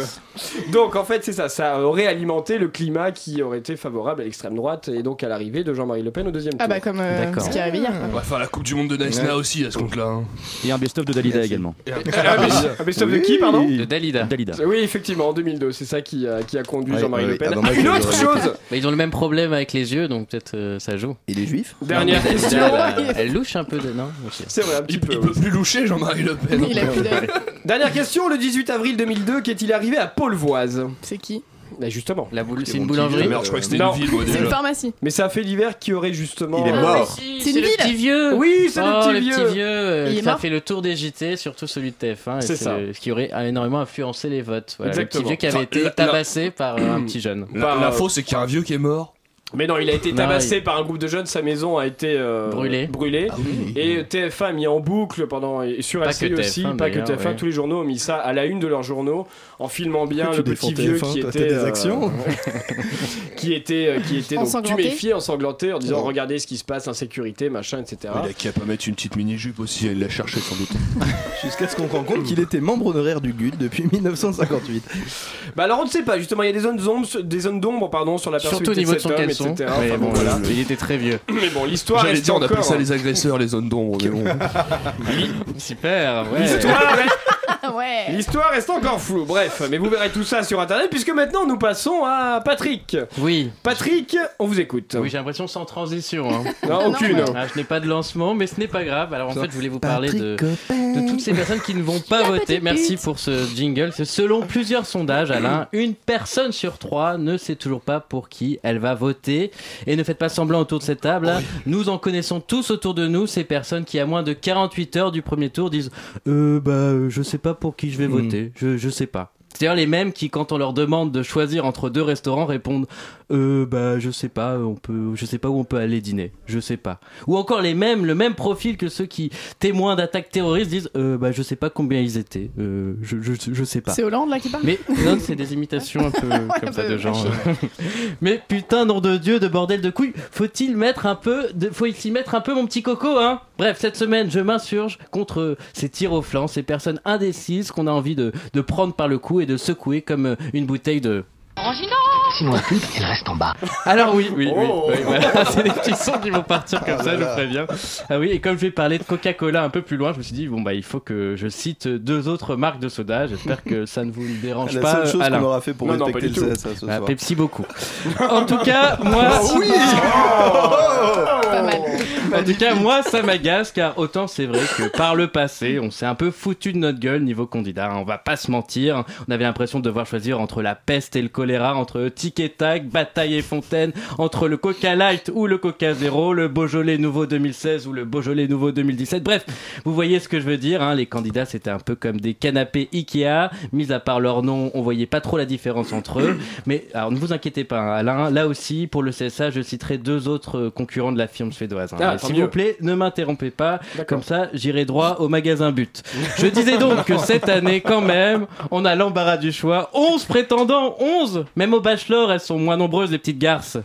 Donc en fait c'est ça, ça aurait alimenté le climat qui aurait été favorable à l'extrême droite et donc à l'arrivée de Jean-Marie Le Pen au deuxième tour. Ah bah comme euh, D'accord. ce qui est arrivé hier. On va faire la Coupe du Monde de Naïsna Ouais. aussi à ce compte-là. hein. Et un best-of de Dalida également. Un- Ah, ah, mais stop de qui pardon De Dalida. Dalida. Oui effectivement en 2002 c'est ça qui a, qui a conduit Ouais, Jean-Marie ouais, Le Pen. ah, Ah, une autre chose Mais ils ont le même problème avec les yeux, donc peut-être euh, ça joue. Et les juifs Dernière question Elle, elle louche un peu de. Non. C'est vrai un petit Il, peu. il peut plus loucher Jean-Marie Le Pen. Il a plus. Dernière question, le 18 avril 2002, qu'est-il arrivé à C'est qui Bah justement. La boule, c'est une petit boulangerie vieux, Merde, je crois que c'était Non. une ville, moi, C'est une pharmacie. Mais c'est un fait divers qui aurait justement... Il est mort. C'est une le ville. petit vieux Oui, c'est le Oh, petit le vieux. petit vieux euh, qui a fait le tour des JT, surtout celui de TF1, et C'est ça. le- ce qui aurait énormément influencé les votes. Voilà, le Exactement. petit vieux qui avait Enfin, été la- la- tabassé par euh, un petit jeune. La- Par, euh, L'info, c'est qu'il y a un vieux qui est mort. Mais non, il a été Non, tabassé il- par un groupe de jeunes, sa maison a été euh, Brûlée. brûlée. Et TF1 a mis en boucle pendant et sur Pas LCI aussi, TF1 pas que d'ailleurs, TF1, ouais. tous les journaux ont mis ça à la une de leurs journaux en filmant bien le petit vieux TF1, qui était des euh, actions qui était euh, qui était donc Ensanglanté. tuméfié, ensanglanté en disant Oh. regardez ce qui se passe, insécurité, machin, etc. Il a qu'à pas mettre une petite mini-jupe aussi, il l'a cherché sans doute. Jusqu'à ce qu'on rende compte qu'il était membre honoraire du GUD depuis 1958. Bah alors on ne sait pas, justement, il y a des zones d'ombre, des zones d'ombre pardon sur la Surtout au personnalité niveau de son cet homme, etc. Mais Enfin, bon, voilà. il était très vieux. Mais bon, l'histoire dire, on appelle ça les agresseurs, les zones d'ombre, mais bon. Super, ouais. L'histoire reste- ouais. L'histoire reste encore floue. Bref, mais vous verrez tout ça sur internet puisque maintenant nous passons à Patrick. Oui. Patrick, on vous écoute. Oui, j'ai l'impression sans transition. hein. Non, aucune. Non, Ah, je n'ai pas de lancement, mais ce n'est pas grave. Alors en fait, je voulais vous parler de, de toutes ces personnes qui ne vont pas voter. Merci pour ce jingle. Selon plusieurs sondages, Alain, une personne sur trois ne sait toujours pas pour qui elle va voter. Et ne faites pas semblant autour de cette table. hein. Nous en connaissons tous autour de nous ces personnes qui, à moins de 48 heures du premier tour, disent euh, bah, euh, je sais pas pour qui je vais voter. Je, je sais pas. C'est-à-dire les mêmes qui, quand on leur demande de choisir entre deux restaurants, répondent euh, bah je sais pas, on peut, je sais pas où on peut aller dîner, je sais pas. Ou encore les mêmes, le même profil que ceux qui témoins d'attaques terroristes disent euh, bah je sais pas combien ils étaient, euh, je, je, je sais pas. C'est Hollande là qui parle? Mais non, c'est des imitations un peu comme ça de gens. euh. Mais putain, nom de Dieu, de bordel de couilles, faut-il mettre un peu, de, faut s'y mettre un peu mon petit coco, hein? Bref, cette semaine, je m'insurge contre ces tirs au flanc, ces personnes indécises qu'on a envie de, de prendre par le cou et de secouer comme euh, une bouteille de. Sinon la pub, elle reste en bas. Alors oui, oui, oui, Oh. oui, voilà, c'est des petits sons qui vont partir comme ça, je vous préviens. Ah oui, et comme je vais parler de Coca-Cola un peu plus loin, je me suis dit bon bah il faut que je cite deux autres marques de soda. J'espère que ça ne vous dérange La pas. seule chose qu'on aura fait pour Non, non, respecter du le tout. CSA ce Ah, soir. Pepsi beaucoup. en tout cas, moi, Pas mal. en tout cas, moi, ça m'agace car autant c'est vrai que par le passé, on s'est un peu foutu de notre gueule niveau candidat. hein, On va pas se mentir. On avait l'impression de devoir choisir entre la peste et le choléra, entre tic et tac, bataille et fontaine entre le Coca Light ou le Coca Zéro, le Beaujolais nouveau 2016 ou le Beaujolais nouveau 2017. Bref, vous voyez ce que je veux dire. hein, les candidats c'était un peu comme des canapés Ikea. Mis à part leur nom, on voyait pas trop la différence entre eux. Mais alors ne vous inquiétez pas, hein, Alain. Là aussi, pour le CSA, je citerai deux autres euh, concurrents de la firme suédoise. hein. Ah, S'il vous plaît, ne m'interrompez pas. Comme ça, j'irai droit au magasin but. Je disais donc que cette année, quand même, on a l'embarras du choix. 11 prétendants, 11 Même au bachelor, elles sont moins nombreuses, les petites garces.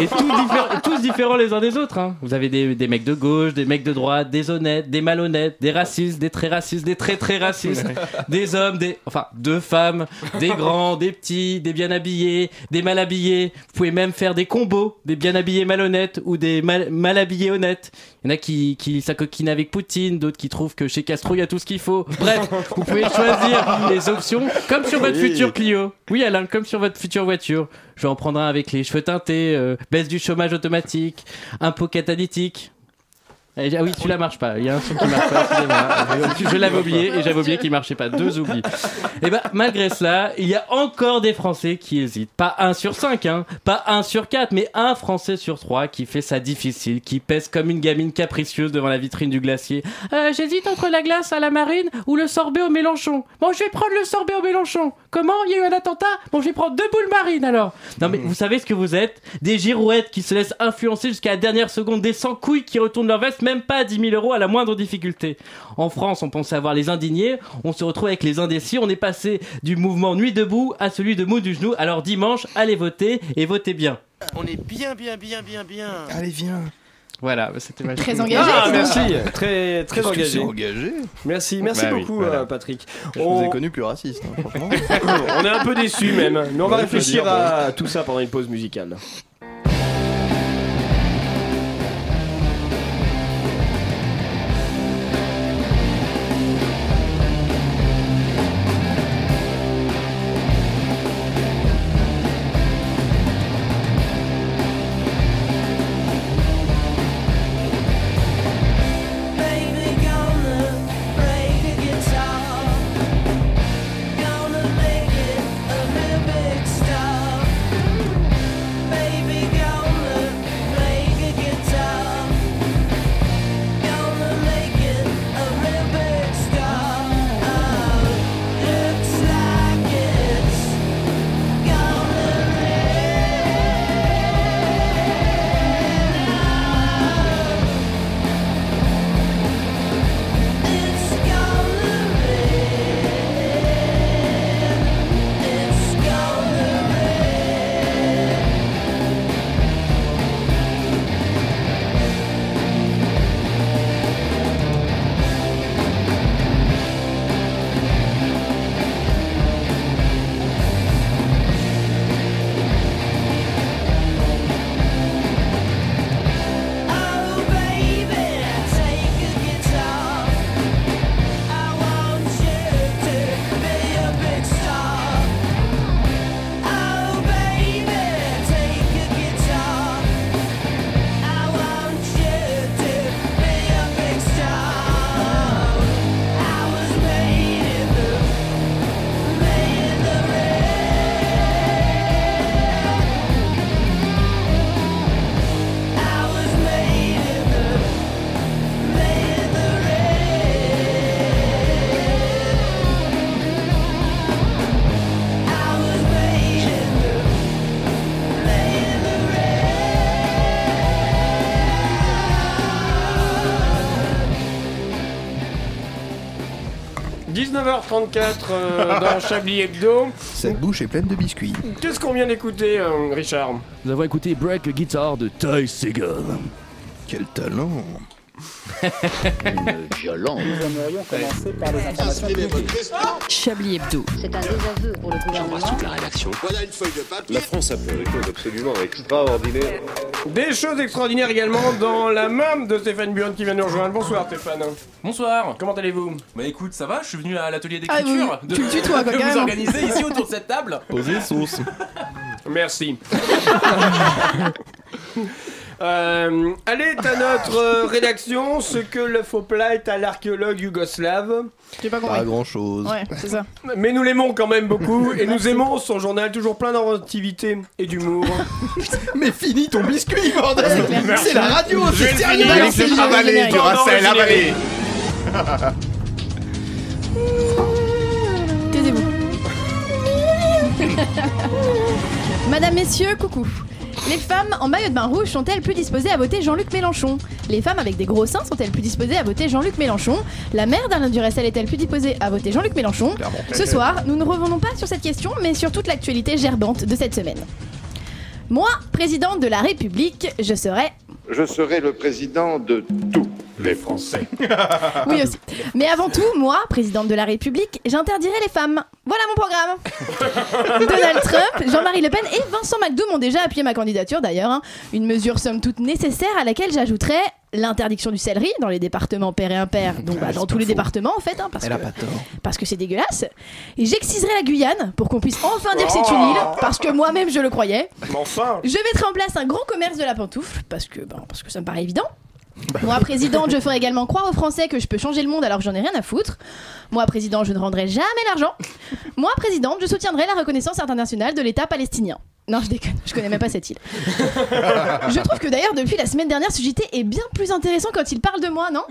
Et tous, diffé- tous différents les uns des autres. hein. Vous avez des, des mecs de gauche, des mecs de droite, des honnêtes, des malhonnêtes, des racistes, des très racistes, des très très racistes, des hommes, des... Enfin, deux femmes, des grands, des petits, des bien habillés, des mal habillés. Vous pouvez même faire des combos, des bien habillés malhonnêtes ou des mal, mal habillés honnêtes. Il y en a qui, qui s'acoquinent avec Poutine, d'autres qui trouvent que chez Castro il y a tout ce qu'il faut. Bref, vous pouvez choisir les options comme sur votre Oui. futur Clio. Oui Alain, comme sur votre future voiture. Je vais en prendre un avec les cheveux teintés, euh, baisse du chômage automatique, impôt catalytique. Eh, Ah oui, celui-là marche pas. Il y a un son qui marche pas. Je, je l'avais oublié et j'avais oublié qu'il marchait pas. Deux oublis. Et ben malgré cela, il y a encore des Français qui hésitent. Pas un sur cinq, hein. Pas un sur quatre, mais un Français sur trois qui fait ça difficile, qui pèse comme une gamine capricieuse devant la vitrine du glacier. Euh, J'hésite entre la glace à la marine ou le sorbet au Mélenchon. Bon, je vais prendre le sorbet au Mélenchon. Comment? Il y a eu un attentat? Bon, je vais prendre deux boules marines alors. Non mais vous savez ce que vous êtes? Des girouettes qui se laissent influencer jusqu'à la dernière seconde, des sans couilles qui retournent leur veste même pas à 10 000 euros à la moindre difficulté. En France, on pensait avoir les indignés, on se retrouve avec les indécis, on est passé du mouvement Nuit debout à celui de mot du genou. Alors dimanche, allez voter et votez bien. On est bien, bien, bien, bien, bien. Allez, viens. Voilà, c'était ma Très engagé. Ah, merci, très très engagé. engagé Merci, merci Bah oui, beaucoup voilà. euh, Patrick. Je On- vous ai connu plus raciste, hein, franchement. On est un peu déçus même, mais on va réfléchir à tout ça pendant une pause musicale. 19h34 euh, dans Chablis Hebdo. Cette bouche est pleine de biscuits. Qu'est-ce qu'on vient d'écouter, euh, Richard? Nous avons écouté Break Guitar de Ty Seagal. Quel talent Une violence. Nous aimerions commencer par les informations publiques. Chablis Hebdo. C'est un désaveu pour le gouvernement. la rédaction. Voilà une feuille de papier. La France a fait des choses absolument extraordinaires. Des choses extraordinaires également dans la main de Stéphane Buon qui vient nous rejoindre. Bonsoir Stéphane. Bonsoir. Comment allez-vous Bah écoute, ça va, je suis venu à l'atelier Ah, d'écriture oui, tu le tutoies, quoi, de vous organiser ici autour de cette table. Posez sauce. Merci. Euh, allez, à notre euh, rédaction, ce que le faux plat est à l'archéologue yougoslave. J'ai pas Pas grand chose. Ouais, c'est ça. Mais nous l'aimons quand même beaucoup et nous aimons son journal toujours plein d'inventivité et d'humour. Mais finis ton biscuit, bordel C'est la radio, Je vais c'est sérieux avalé. Duracell, avalé. Taisez-vous. Madame, messieurs, coucou. Les femmes en maillot de bain rouge sont-elles plus disposées à voter Jean-Luc Mélenchon? Les femmes avec des gros seins sont-elles plus disposées à voter Jean-Luc Mélenchon? La mère d'Alain Duracell est-elle plus disposée à voter Jean-Luc Mélenchon? Ce soir, nous ne revenons pas sur cette question, mais sur toute l'actualité gerbante de cette semaine. Moi, présidente de la République, je serai Je serai le président de tous les Français. Oui aussi. Mais avant tout, moi, présidente de la République, j'interdirai les femmes. Voilà mon programme. Donald Trump, Jean-Marie Le Pen et Vincent McDoom ont déjà appuyé ma candidature d'ailleurs. hein. Une mesure somme toute nécessaire à laquelle j'ajouterai l'interdiction du céleri dans les départements père et impair. Donc bah, dans tous les départements en fait, hein, parce, Elle a que, pas tort. parce que c'est dégueulasse. Et j'exciserai la Guyane pour qu'on puisse enfin dire que c'est une île, parce que moi-même je le croyais. Mais enfin Je mettrai en place un grand commerce de la pantoufle, parce que, ben, parce que ça me paraît évident. Moi, présidente, je ferai également croire aux Français que je peux changer le monde alors que j'en ai rien à foutre. Moi, président, je ne rendrai jamais l'argent. Moi, présidente, je soutiendrai la reconnaissance internationale de l'État palestinien. Non, je déconne, je connais même pas cette île. je trouve que d'ailleurs, depuis la semaine dernière, ce JT est bien plus intéressant quand il parle de moi, non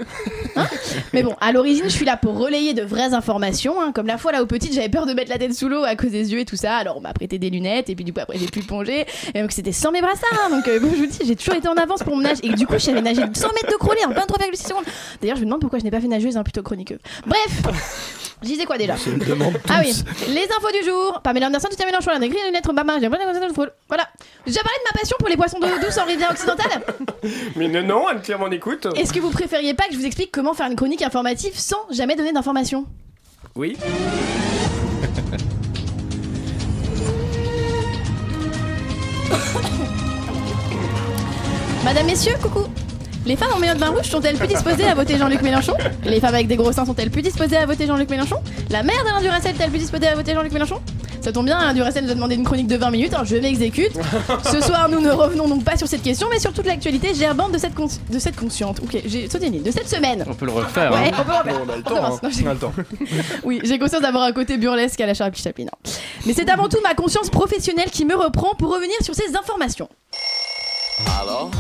Hein Mais bon, à l'origine, je suis là pour relayer de vraies informations. hein. Comme la fois là où petite, j'avais peur de mettre la tête sous l'eau à cause des yeux et tout ça. Alors on m'a prêté des lunettes et puis du coup après j'ai pu plonger. Et donc c'était sans mes brassards. hein. Donc euh, je vous dis, j'ai toujours été en avance pour mon nage. Et du coup, je savais nager 100 mètres de crawler en 23,6 secondes. D'ailleurs, je me demande pourquoi je n'ai pas fait nageuse, hein, plutôt chroniqueuse. Bref, je disais quoi déjà Je me demande ah oui, les infos du jour. Pamela Anderson, Tita Mélenchon, elle a écrit une lettre Obama. J'ai Voilà. J'ai déjà parlé de ma passion pour les poissons d'eau douce en rivière occidentale. Mais non, non, Anne-Claire m'en écoute. Est-ce que vous préfériez pas que je vous explique comment faire une chronique informative sans jamais donner d'informations? Oui. Madame, messieurs, coucou Les femmes en maillot de bain rouge sont-elles plus disposées à voter Jean-Luc Mélenchon? Les femmes avec des gros seins sont-elles plus disposées à voter Jean-Luc Mélenchon? La mère d'Alain Duracell est-elle plus disposée à voter Jean-Luc Mélenchon? Ça tombe bien, Alain Duracell nous a demandé une chronique de 20 minutes, alors je m'exécute. Ce soir, nous ne revenons donc pas sur cette question, mais sur toute l'actualité gerbante de cette, de cette consciente. Ok, j'ai sauté une ligne. De cette semaine. On peut le refaire. Ouais, hein. on peut refaire. On a le temps, hein. Non, j'ai- On a le temps. oui, j'ai conscience d'avoir un côté burlesque à la Charlie Chaplin. hein. Mais c'est avant tout ma conscience professionnelle qui me reprend pour revenir sur ces informations. Alors?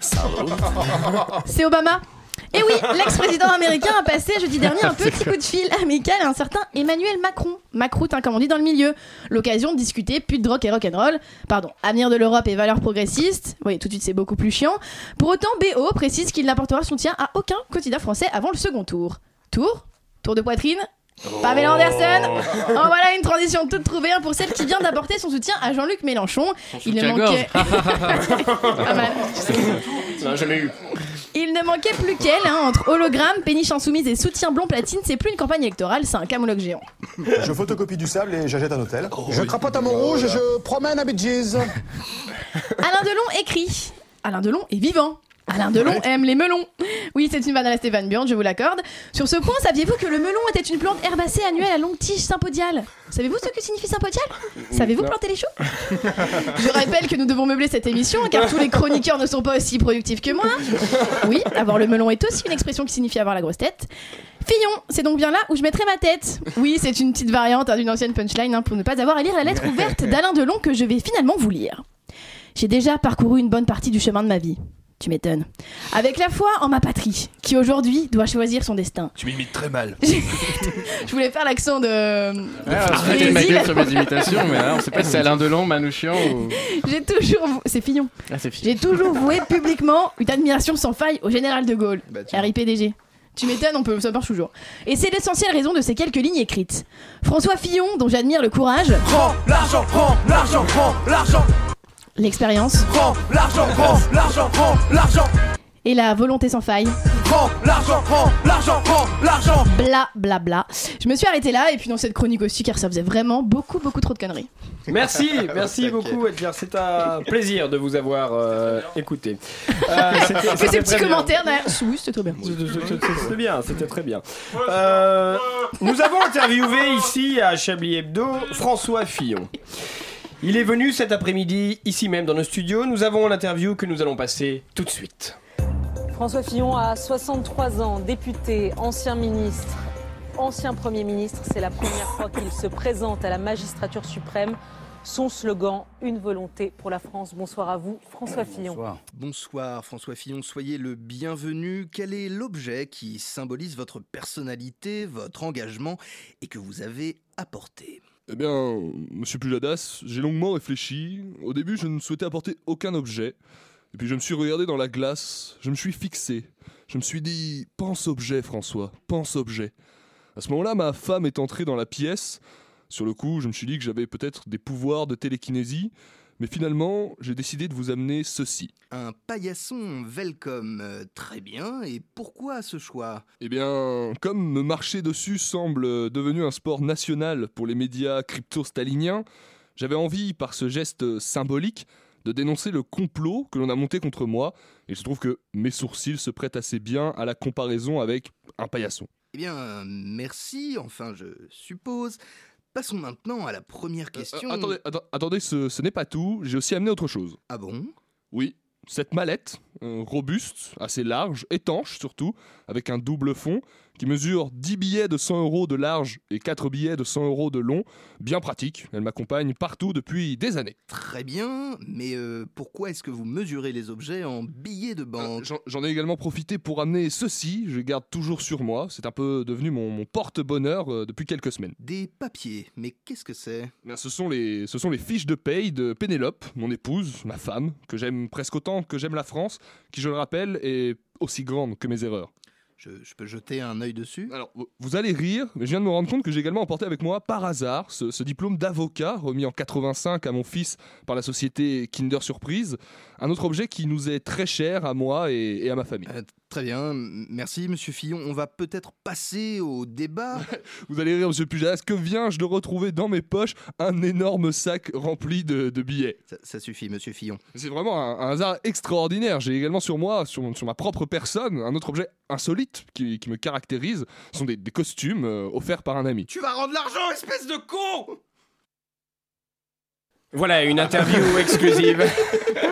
C'est Obama et oui, l'ex-président américain a passé jeudi dernier un petit coup de fil amical à un certain Emmanuel Macron. Macroute, hein, comme on dit dans le milieu. L'occasion de discuter pute de rock et rock'n'roll. Pardon, avenir de l'Europe et valeurs progressistes. Oui, tout de suite c'est beaucoup plus chiant. Pour autant, BO précise qu'il n'apportera soutien à aucun candidat français avant le second tour. Tour? Tour de poitrine? Pamela Anderson En voilà une transition toute trouvée pour celle qui vient d'apporter son soutien à Jean-Luc Mélenchon. Il ne manquait... Pas mal. Non, jamais eu. Il ne manquait plus qu'elle, hein, entre hologramme, péniche insoumise et soutien blond platine, c'est plus une campagne électorale, c'est un camoulox géant. Je photocopie du sable et j'achète un hôtel. je crapote à Montrouge et je promène à Gees. Alain Delon écrit. Alain Delon est vivant. Alain Delon aime les melons. Oui, c'est une vanne à la Stéphane Bjorn, je vous l'accorde. Sur ce point, saviez-vous que le melon était une plante herbacée annuelle à longue tige sympodiale? Savez-vous ce que signifie sympodial Savez-vous planter les choux? Je rappelle que nous devons meubler cette émission car tous les chroniqueurs ne sont pas aussi productifs que moi. Oui, avoir le melon est aussi une expression qui signifie avoir la grosse tête. Fillon, c'est donc bien là où je mettrai ma tête. Oui, c'est une petite variante hein, d'une ancienne punchline hein, pour ne pas avoir à lire la lettre ouverte d'Alain Delon que je vais finalement vous lire. J'ai déjà parcouru une bonne partie du chemin de ma vie. Tu m'étonnes. Avec la foi en ma patrie, qui aujourd'hui doit choisir son destin. Tu m'imites très mal. Je voulais faire l'accent de. Arrêtez de ma gueule sur mes imitations, mais là, on sait pas si c'est Alain Delon, Manouchian ou. J'ai toujours. vou- C'est Fillon. Ah, c'est fini. J'ai toujours voué publiquement une admiration sans faille au général de Gaulle. RIPDG. Tu m'étonnes, on peut, ça marche toujours. Et c'est l'essentielle raison de ces quelques lignes écrites. François Fillon, dont j'admire le courage, Prends l'argent, prends l'argent, prends l'argent, l'expérience prends l'argent, prends l'argent, prends l'argent, et la volonté sans faille. prends l'argent, prends l'argent, prends l'argent. Bla bla bla. Je me suis arrêtée là et puis dans cette chronique aussi car ça faisait vraiment beaucoup beaucoup trop de conneries. Merci, merci beaucoup Edgar. C'est un plaisir de vous avoir euh, écouté. Euh, c'était- Fais c'était ces petits bien. commentaires derrière. Oui, c'était très bien. C'était bien, c'était très bien. Euh, nous avons interviewé ici à Chablis Hebdo François Fillon. Il est venu cet après-midi, ici même dans nos studios. Nous avons l'interview que nous allons passer tout de suite. François Fillon a 63 ans, député, ancien ministre, ancien Premier ministre. C'est la première fois qu'il se présente à la magistrature suprême. Son slogan, une volonté pour la France. Bonsoir à vous, François Fillon. Bonsoir. Bonsoir François Fillon, soyez le bienvenu. Quel est l'objet qui symbolise votre personnalité, votre engagement et que vous avez apporté? Eh bien, monsieur Pujadas, j'ai longuement réfléchi. Au début, je ne souhaitais apporter aucun objet. Et puis je me suis regardé dans la glace, je me suis fixé. Je me suis dit, pense objet François, pense objet. À ce moment-là, ma femme est entrée dans la pièce. Sur le coup, je me suis dit que j'avais peut-être des pouvoirs de télékinésie. Mais finalement, j'ai décidé de vous amener ceci. Un paillasson welcome, euh, très bien. Et pourquoi ce choix? Eh bien, comme me marcher dessus semble devenu un sport national pour les médias crypto-staliniens, j'avais envie, par ce geste symbolique, de dénoncer le complot que l'on a monté contre moi, et je trouve que mes sourcils se prêtent assez bien à la comparaison avec un paillasson. Eh bien, merci, enfin je suppose. Passons maintenant à la première question. Euh, attendez, atta- attendez, ce, ce n'est pas tout, j'ai aussi amené autre chose. Ah bon? Oui, cette mallette, euh, robuste, assez large, étanche surtout, avec un double fond, qui mesure 10 billets de 100 euros de large et 4 billets de 100 euros de long, bien pratique, elle m'accompagne partout depuis des années. Très bien, mais euh, pourquoi est-ce que vous mesurez les objets en billets de banque? J'en- J'en ai également profité pour amener ceci, je garde toujours sur moi, c'est un peu devenu mon, mon porte-bonheur euh, depuis quelques semaines. Des papiers, mais qu'est-ce que c'est? Bien, ce, sont les, ce sont les fiches de paye de Pénélope, mon épouse, ma femme, que j'aime presque autant que j'aime la France, qui, je le rappelle, est aussi grande que mes erreurs. Je, je peux jeter un œil dessus Alors, vous- allez rire, mais je viens de me rendre compte que j'ai également emporté avec moi, par hasard, ce, ce diplôme d'avocat remis en 85 à mon fils par la société Kinder Surprise, un autre objet qui nous est très cher à moi et, et à ma famille. Euh, Très bien, merci Monsieur Fillon. On va peut-être passer au débat. Vous allez rire, monsieur Pujas, que viens-je de retrouver dans mes poches? Un énorme sac rempli de, de billets ça, ça suffit, Monsieur Fillon. C'est vraiment un, un hasard extraordinaire. J'ai également sur moi, sur, sur ma propre personne, un autre objet insolite qui, qui me caractérise. Ce sont des, des costumes euh, offerts par un ami. Tu vas rendre l'argent, espèce de con Voilà, une interview exclusive.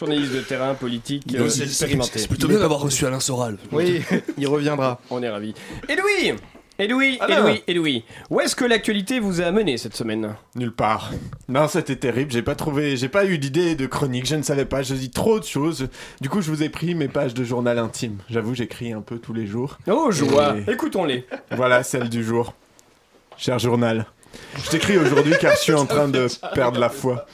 Journaliste de terrain, politique, euh, expérimenté. C'est plutôt bien d'avoir reçu Alain Soral. Oui, il reviendra. On est ravis. Et Louis Et Louis, et. Louis, et Louis, où est-ce que l'actualité vous a amené cette semaine? Nulle part. Non, c'était terrible. J'ai pas trouvé, j'ai pas eu d'idée de chronique. Je ne savais pas. Je dis trop de choses. Du coup, je vous ai pris mes pages de journal intime. J'avoue, j'écris un peu tous les jours. Oh, joie Et- Écoutons-les. Voilà celle du jour. Cher journal, je t'écris aujourd'hui car je suis en train de perdre la foi.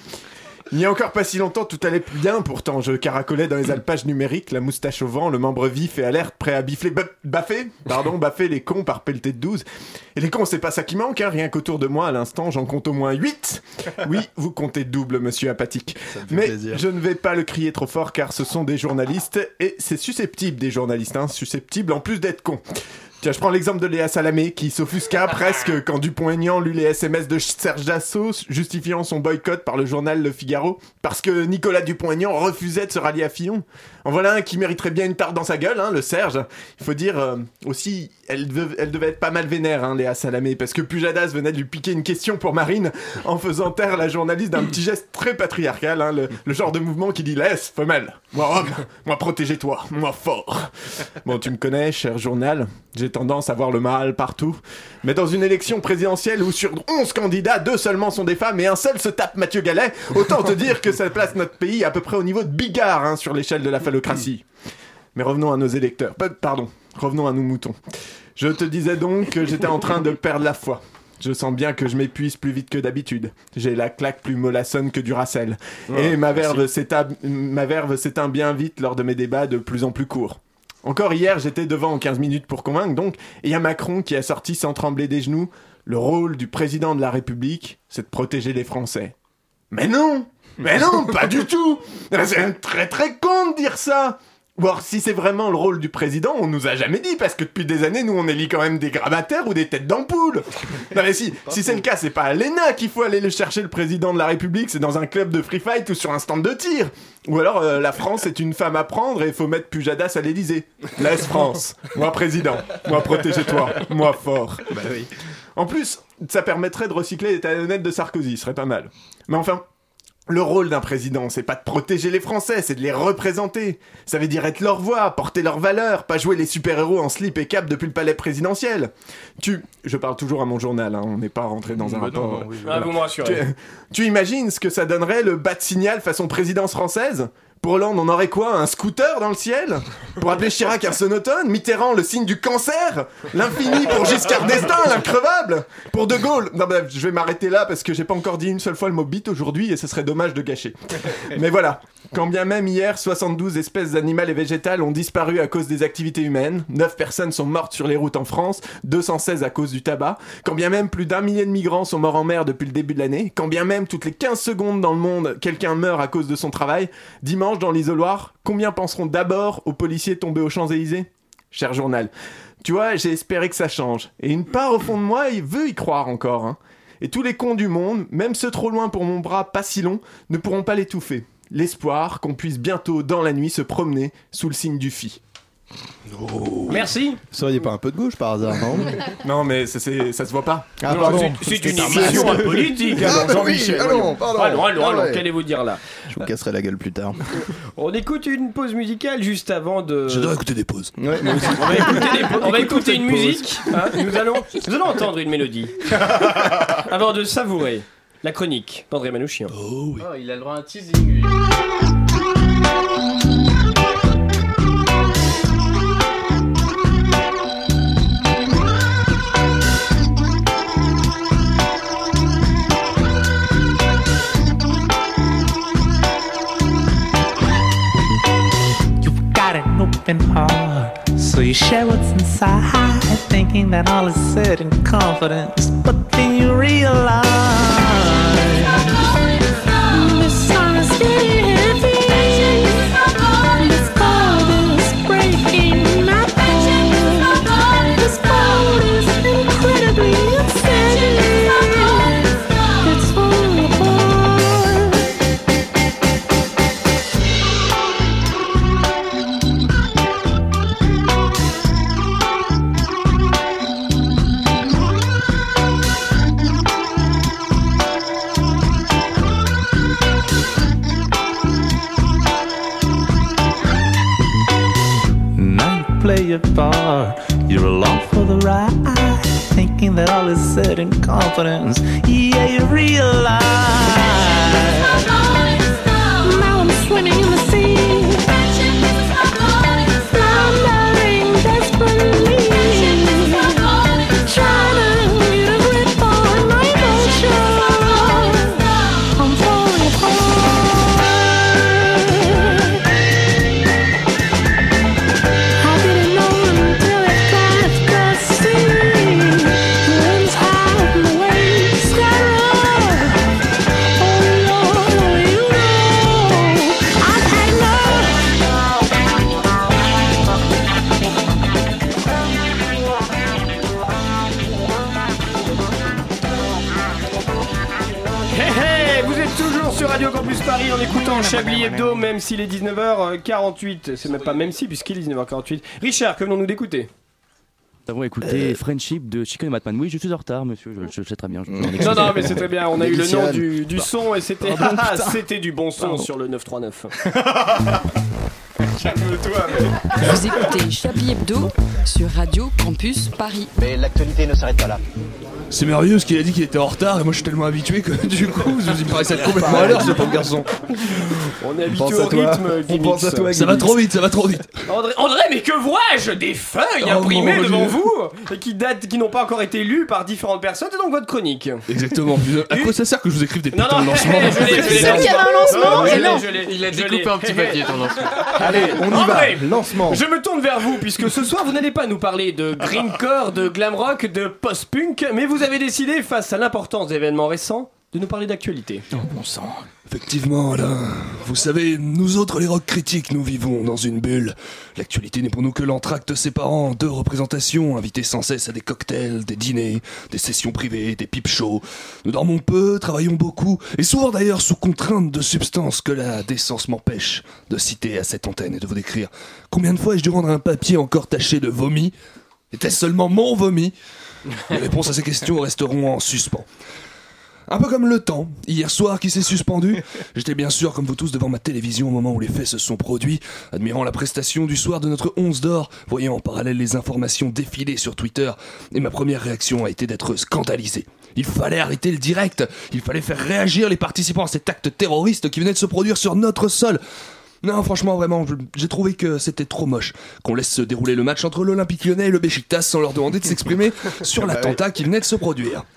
Il n'y a encore pas si longtemps, tout allait bien pourtant. Je caracolais dans les alpages numériques, la moustache au vent, le membre vif et alerte, prêt à bifler, ba- baffer, pardon, baffer les cons par pelleté de 12. Et les cons, c'est pas ça qui manque, hein, rien qu'autour de moi, à l'instant, j'en compte au moins 8. Oui, vous comptez double, monsieur apathique. Mais plaisir. je ne vais pas le crier trop fort car ce sont des journalistes et c'est susceptible des journalistes, hein, susceptible en plus d'être cons. Tiens, je prends l'exemple de Léa Salamé qui s'offusqua presque quand Dupont-Aignan lut les SMS de Serge Dassault justifiant son boycott par le journal Le Figaro parce que Nicolas Dupont-Aignan refusait de se rallier à Fillon. En voilà un qui mériterait bien une tarte dans sa gueule, hein, le Serge. Il faut dire euh, aussi, elle, dev- elle devait être pas mal vénère, hein, Léa Salamé, parce que Pujadas venait de lui piquer une question pour Marine en faisant taire la journaliste d'un petit geste très patriarcal, hein, le, le genre de mouvement qui dit laisse, femelle, moi homme, moi protégez-toi, moi fort. Bon, tu me connais, cher journal, j'ai tendance à voir le mal partout. Mais dans une élection présidentielle où sur 11 candidats, deux seulement sont des femmes et un seul se tape Mathieu Gallet, autant te dire que ça place notre pays à peu près au niveau de Bigard hein, sur l'échelle de la phallocratie. Mais revenons à nos électeurs. Pa- Pardon, revenons à nos moutons. Je te disais donc que j'étais en train de perdre la foi. Je sens bien que je m'épuise plus vite que d'habitude. J'ai la claque plus mollassonne que du racel. Et verve ma verve s'éteint bien vite lors de mes débats de plus en plus courts. Encore hier, j'étais devant en 15 minutes pour convaincre, donc, et il y a Macron qui a sorti sans trembler des genoux le rôle du président de la République, c'est de protéger les Français. Mais non! Mais non, pas du tout! C'est très très con de dire ça Ou alors, si c'est vraiment le rôle du président, on nous a jamais dit, parce que depuis des années, nous, on élit quand même des grabataires ou des têtes d'ampoule Non mais si, si c'est le cas, c'est pas à l'ENA qu'il faut aller le chercher le président de la République, c'est dans un club de free fight ou sur un stand de tir Ou alors, euh, la France est une femme à prendre et il faut mettre Pujadas à l'Élysée. Laisse France, moi président, moi protégez-toi, moi fort. Bah oui. En plus, ça permettrait de recycler les talonnettes de Sarkozy, ce serait pas mal. Mais enfin, le rôle d'un président, c'est pas de protéger les Français, c'est de les représenter. Ça veut dire être leur voix, porter leurs valeurs, pas jouer les super-héros en slip et cap depuis le palais présidentiel. Tu, je parle toujours à mon journal, hein, on n'est pas rentré dans un Bah non, rapport. oui, oui. Ah, vous me rassurez. Tu, tu imagines ce que ça donnerait le bas de signal façon présidence française? Pour Hollande, on aurait quoi Un scooter dans le ciel? Pour appeler Chirac un sonotone Mitterrand, le signe du cancer? L'infini pour Giscard d'Estaing, l'increvable! Pour De Gaulle Non, bref, je vais m'arrêter là parce que j'ai pas encore dit une seule fois le mot bite aujourd'hui et ce serait dommage de gâcher. Mais voilà, quand bien même hier, 72 espèces animales et végétales ont disparu à cause des activités humaines, 9 personnes sont mortes sur les routes en France, 216 à cause du tabac, quand bien même plus d'un millier de migrants sont morts en mer depuis le début de l'année, quand bien même toutes les 15 secondes dans le monde, quelqu'un meurt à cause de son travail, dimanche dans l'isoloir, combien penseront d'abord aux policiers tombés aux Champs-Élysées? Cher journal, tu vois, j'ai espéré que ça change. Et une part au fond de moi, il veut y croire encore. hein. Et tous les cons du monde, même ceux trop loin pour mon bras pas si long, ne pourront pas l'étouffer. L'espoir qu'on puisse bientôt, dans la nuit, se promener sous le signe du phi. Merci. Vous seriez pas un peu de gauche par hasard, non Non, mais ça, c'est- ça se voit pas. Ah, c'est- une émission politique, alors Ah, Jean-Michel. oui, allons, pardon. Allons, allons, Ah ouais. qu'allez-vous dire là Je vous casserai la gueule plus tard. On écoute une pause musicale juste avant de. J'adore écouter des pauses. Ouais. On va écouter, des- on va écouter une musique. hein, nous, allons, nous allons entendre une mélodie. avant de savourer la chronique d'André Manouchian. Oh oui. Oh, il a le droit à un teasing, lui. You've got an open heart, you share what's inside, thinking that all is said in confidence, but then you realize confidence. S'il est 19h48. C'est même pas même si, puisqu'il est 19h48. Richard, que venons-nous d'écouter? Nous avons écouté Friendship de Chicken et Matman. Oui, je suis en retard, monsieur, je, sais très bien. je. Non, non, mais c'est très bien. On a eu le nom du, du son et c'était Ah, c'était du bon son Pardon. sur le 939. Calme-toi, Vous écoutez Chablis Hebdo sur Radio Campus Paris. Mais l'actualité ne s'arrête pas là. C'est merveilleux ce qu'il a dit qu'il était en retard et moi je suis tellement habitué que du coup il me paraissait complètement à l'heure ce pauvre garçon. On est pense habitué au à toi. rythme, On Gimmicks. pense à toi, Ça va trop vite, ça va trop vite. André, André, mais que vois-je Des feuilles Oh, imprimées mon devant Dieu. vous et qui datent, qui n'ont pas encore été lues par différentes personnes. C'est donc votre chronique. Exactement. Puis, À quoi ça sert que je vous écrive des Non, putains non, de lancements je l'ai, je l'ai. C'est sûr qu'il y avait un lancement, Je et l'ai, non. je l'ai, Il a je découpé l'ai. un petit papier, ton lancement. Allez, on y va. André, Lancement. Je me tourne vers vous puisque ce soir vous n'allez pas nous parler de greencore, de glam rock, de post-punk, mais vous avez décidé face à l'importance d'événements récents de nous parler d'actualité. Oh bon sang. Effectivement, Alain. Vous savez, nous autres, les rock critiques, nous vivons dans une bulle. L'actualité n'est pour nous que l'entracte séparant deux représentations, invités sans cesse à des cocktails, des dîners, des sessions privées, des pipe shows. Nous dormons peu, travaillons beaucoup, et souvent d'ailleurs sous contrainte de substances que la décence m'empêche de citer à cette antenne et de vous décrire. Combien de fois ai-je dû rendre un papier encore taché de vomi? Était-ce seulement mon vomi? Les réponses à ces questions resteront en suspens. Un peu comme le temps, hier soir qui s'est suspendu, j'étais bien sûr comme vous tous devant ma télévision au moment où les faits se sont produits, admirant la prestation du soir de notre 11 d'or, voyant en parallèle les informations défiler sur Twitter, et ma première réaction a été d'être scandalisé. Il fallait arrêter le direct, il fallait faire réagir les participants à cet acte terroriste qui venait de se produire sur notre sol. Non, franchement, vraiment, j'ai trouvé que c'était trop moche. Qu'on laisse se dérouler le match entre l'Olympique lyonnais et le Besiktas sans leur demander de s'exprimer sur l'attentat qui venait de se produire.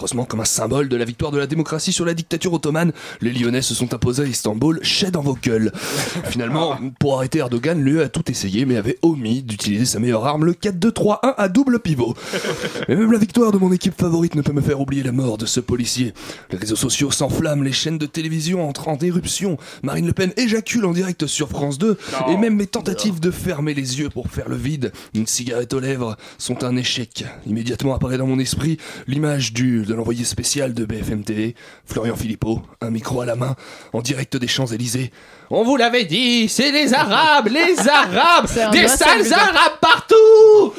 Heureusement, comme un symbole de la victoire de la démocratie sur la dictature ottomane, les Lyonnais se sont imposés à Istanbul, chais dans vos gueules. Finalement, pour arrêter Erdogan, l'UE a tout essayé, mais avait omis d'utiliser sa meilleure arme, le 4-2-3-1 à double pivot. Mais même la victoire de mon équipe favorite ne peut me faire oublier la mort de ce policier. Les réseaux sociaux s'enflamment, les chaînes de télévision entrent en éruption. Marine Le Pen éjacule en direct sur France 2. Et même mes tentatives de fermer les yeux pour faire le vide, une cigarette aux lèvres, sont un échec. Immédiatement apparaît dans mon esprit l'image du de l'envoyé spécial de BFM TV, Florian Philippot, un micro à la main, en direct des Champs-Élysées. On vous l'avait dit, c'est les Arabes, les Arabes, des sales. Arabes partout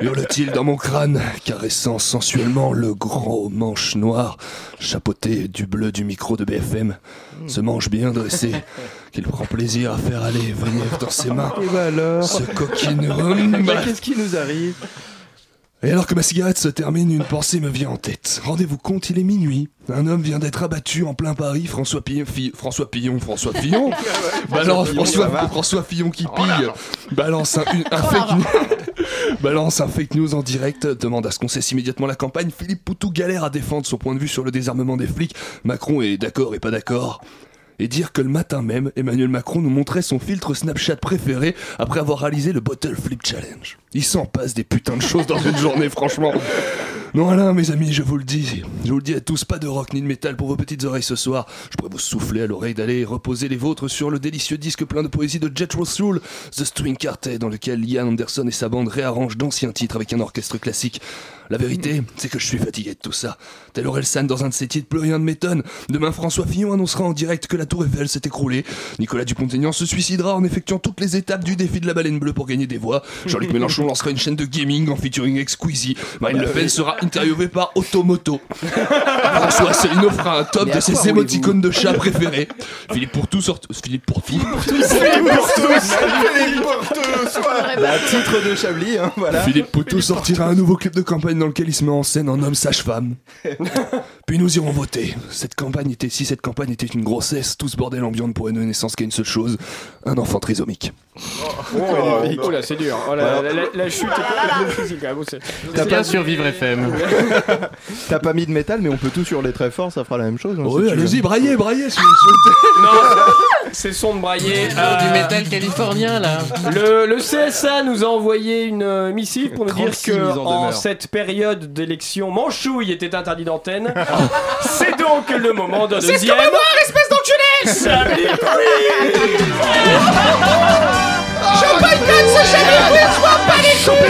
Hurle-t-il dans mon crâne, caressant sensuellement le gros manche noir, chapeauté du bleu du micro de BFM, ce manche bien dressé, qu'il prend plaisir à faire aller et venir dans ses mains. Et bah alors Ce coquine Qu'est-ce qui nous arrive? Et alors que ma cigarette se termine, une pensée me vient en tête. Rendez-vous compte, il est minuit. Un homme vient d'être abattu en plein Paris. François Pillon, François Pillon, François Fillon. balance François, Fillon qui pille. balance un, un fake news. balance un fake news en direct. Demande à ce qu'on cesse immédiatement la campagne. Philippe Poutou galère à défendre son point de vue sur le désarmement des flics. Macron est d'accord et pas d'accord. Et dire que le matin même, Emmanuel Macron nous montrait son filtre Snapchat préféré après avoir réalisé le Bottle Flip Challenge. Il s'en passe des putains de choses dans une journée, franchement. Non, Alain, mes amis, je vous le dis, je vous le dis à tous, pas de rock ni de métal pour vos petites oreilles ce soir. Je pourrais vous souffler à l'oreille d'aller reposer les vôtres sur le délicieux disque plein de poésie de Jet Soul, The String Quartet, dans lequel Ian Anderson et sa bande réarrangent d'anciens titres avec un orchestre classique. La vérité, c'est que je suis fatigué de tout ça. Tel Orelsan dans un de ses titres, plus rien ne m'étonne. Demain, François Fillon annoncera en direct que la Tour Eiffel s'est écroulée. Nicolas Dupont-Aignan se suicidera en effectuant toutes les étapes du défi de la baleine bleue pour gagner des voix. Jean-Luc Mélenchon lancera une chaîne de gaming en featuring Squeezie. Marine Le Pen sera interviewée par Automoto. François Asselineau fera un top de ses émoticônes de chat préférés. Philippe Pourtout sort... Philippe Pourtout Philippe Philippe Portos titre de Chablis, hein, voilà. Philippe Poutou sortira un nouveau clip de campagne dans lequel il se met en scène en homme sage-femme. Puis nous irons voter. Cette campagne était, si cette campagne était une grossesse, tout ce bordel ambiant ne pourrait donner naissance qu'à une seule chose, un enfant trisomique. Oh, oh là, c'est dur. Oh là, la, la- la chute est physique, c'est- T'as bien survivre FM. T'as pas mis de métal, mais on peut tout hurler très fort, ça fera la même chose. hein, si Oui, veux. allez-y, braillez, braillez si vous. Non, c'est son de brailler. euh, Du métal californien là. Le, le CSA nous a envoyé une euh, missive pour nous dire 36 que en cette période d'élection, Manchouille était interdit d'antenne. C'est donc le moment d'un deuxième. espèce d'enculé. Chablis Je boycotte ce Chablis Quiz, je vois pas les coups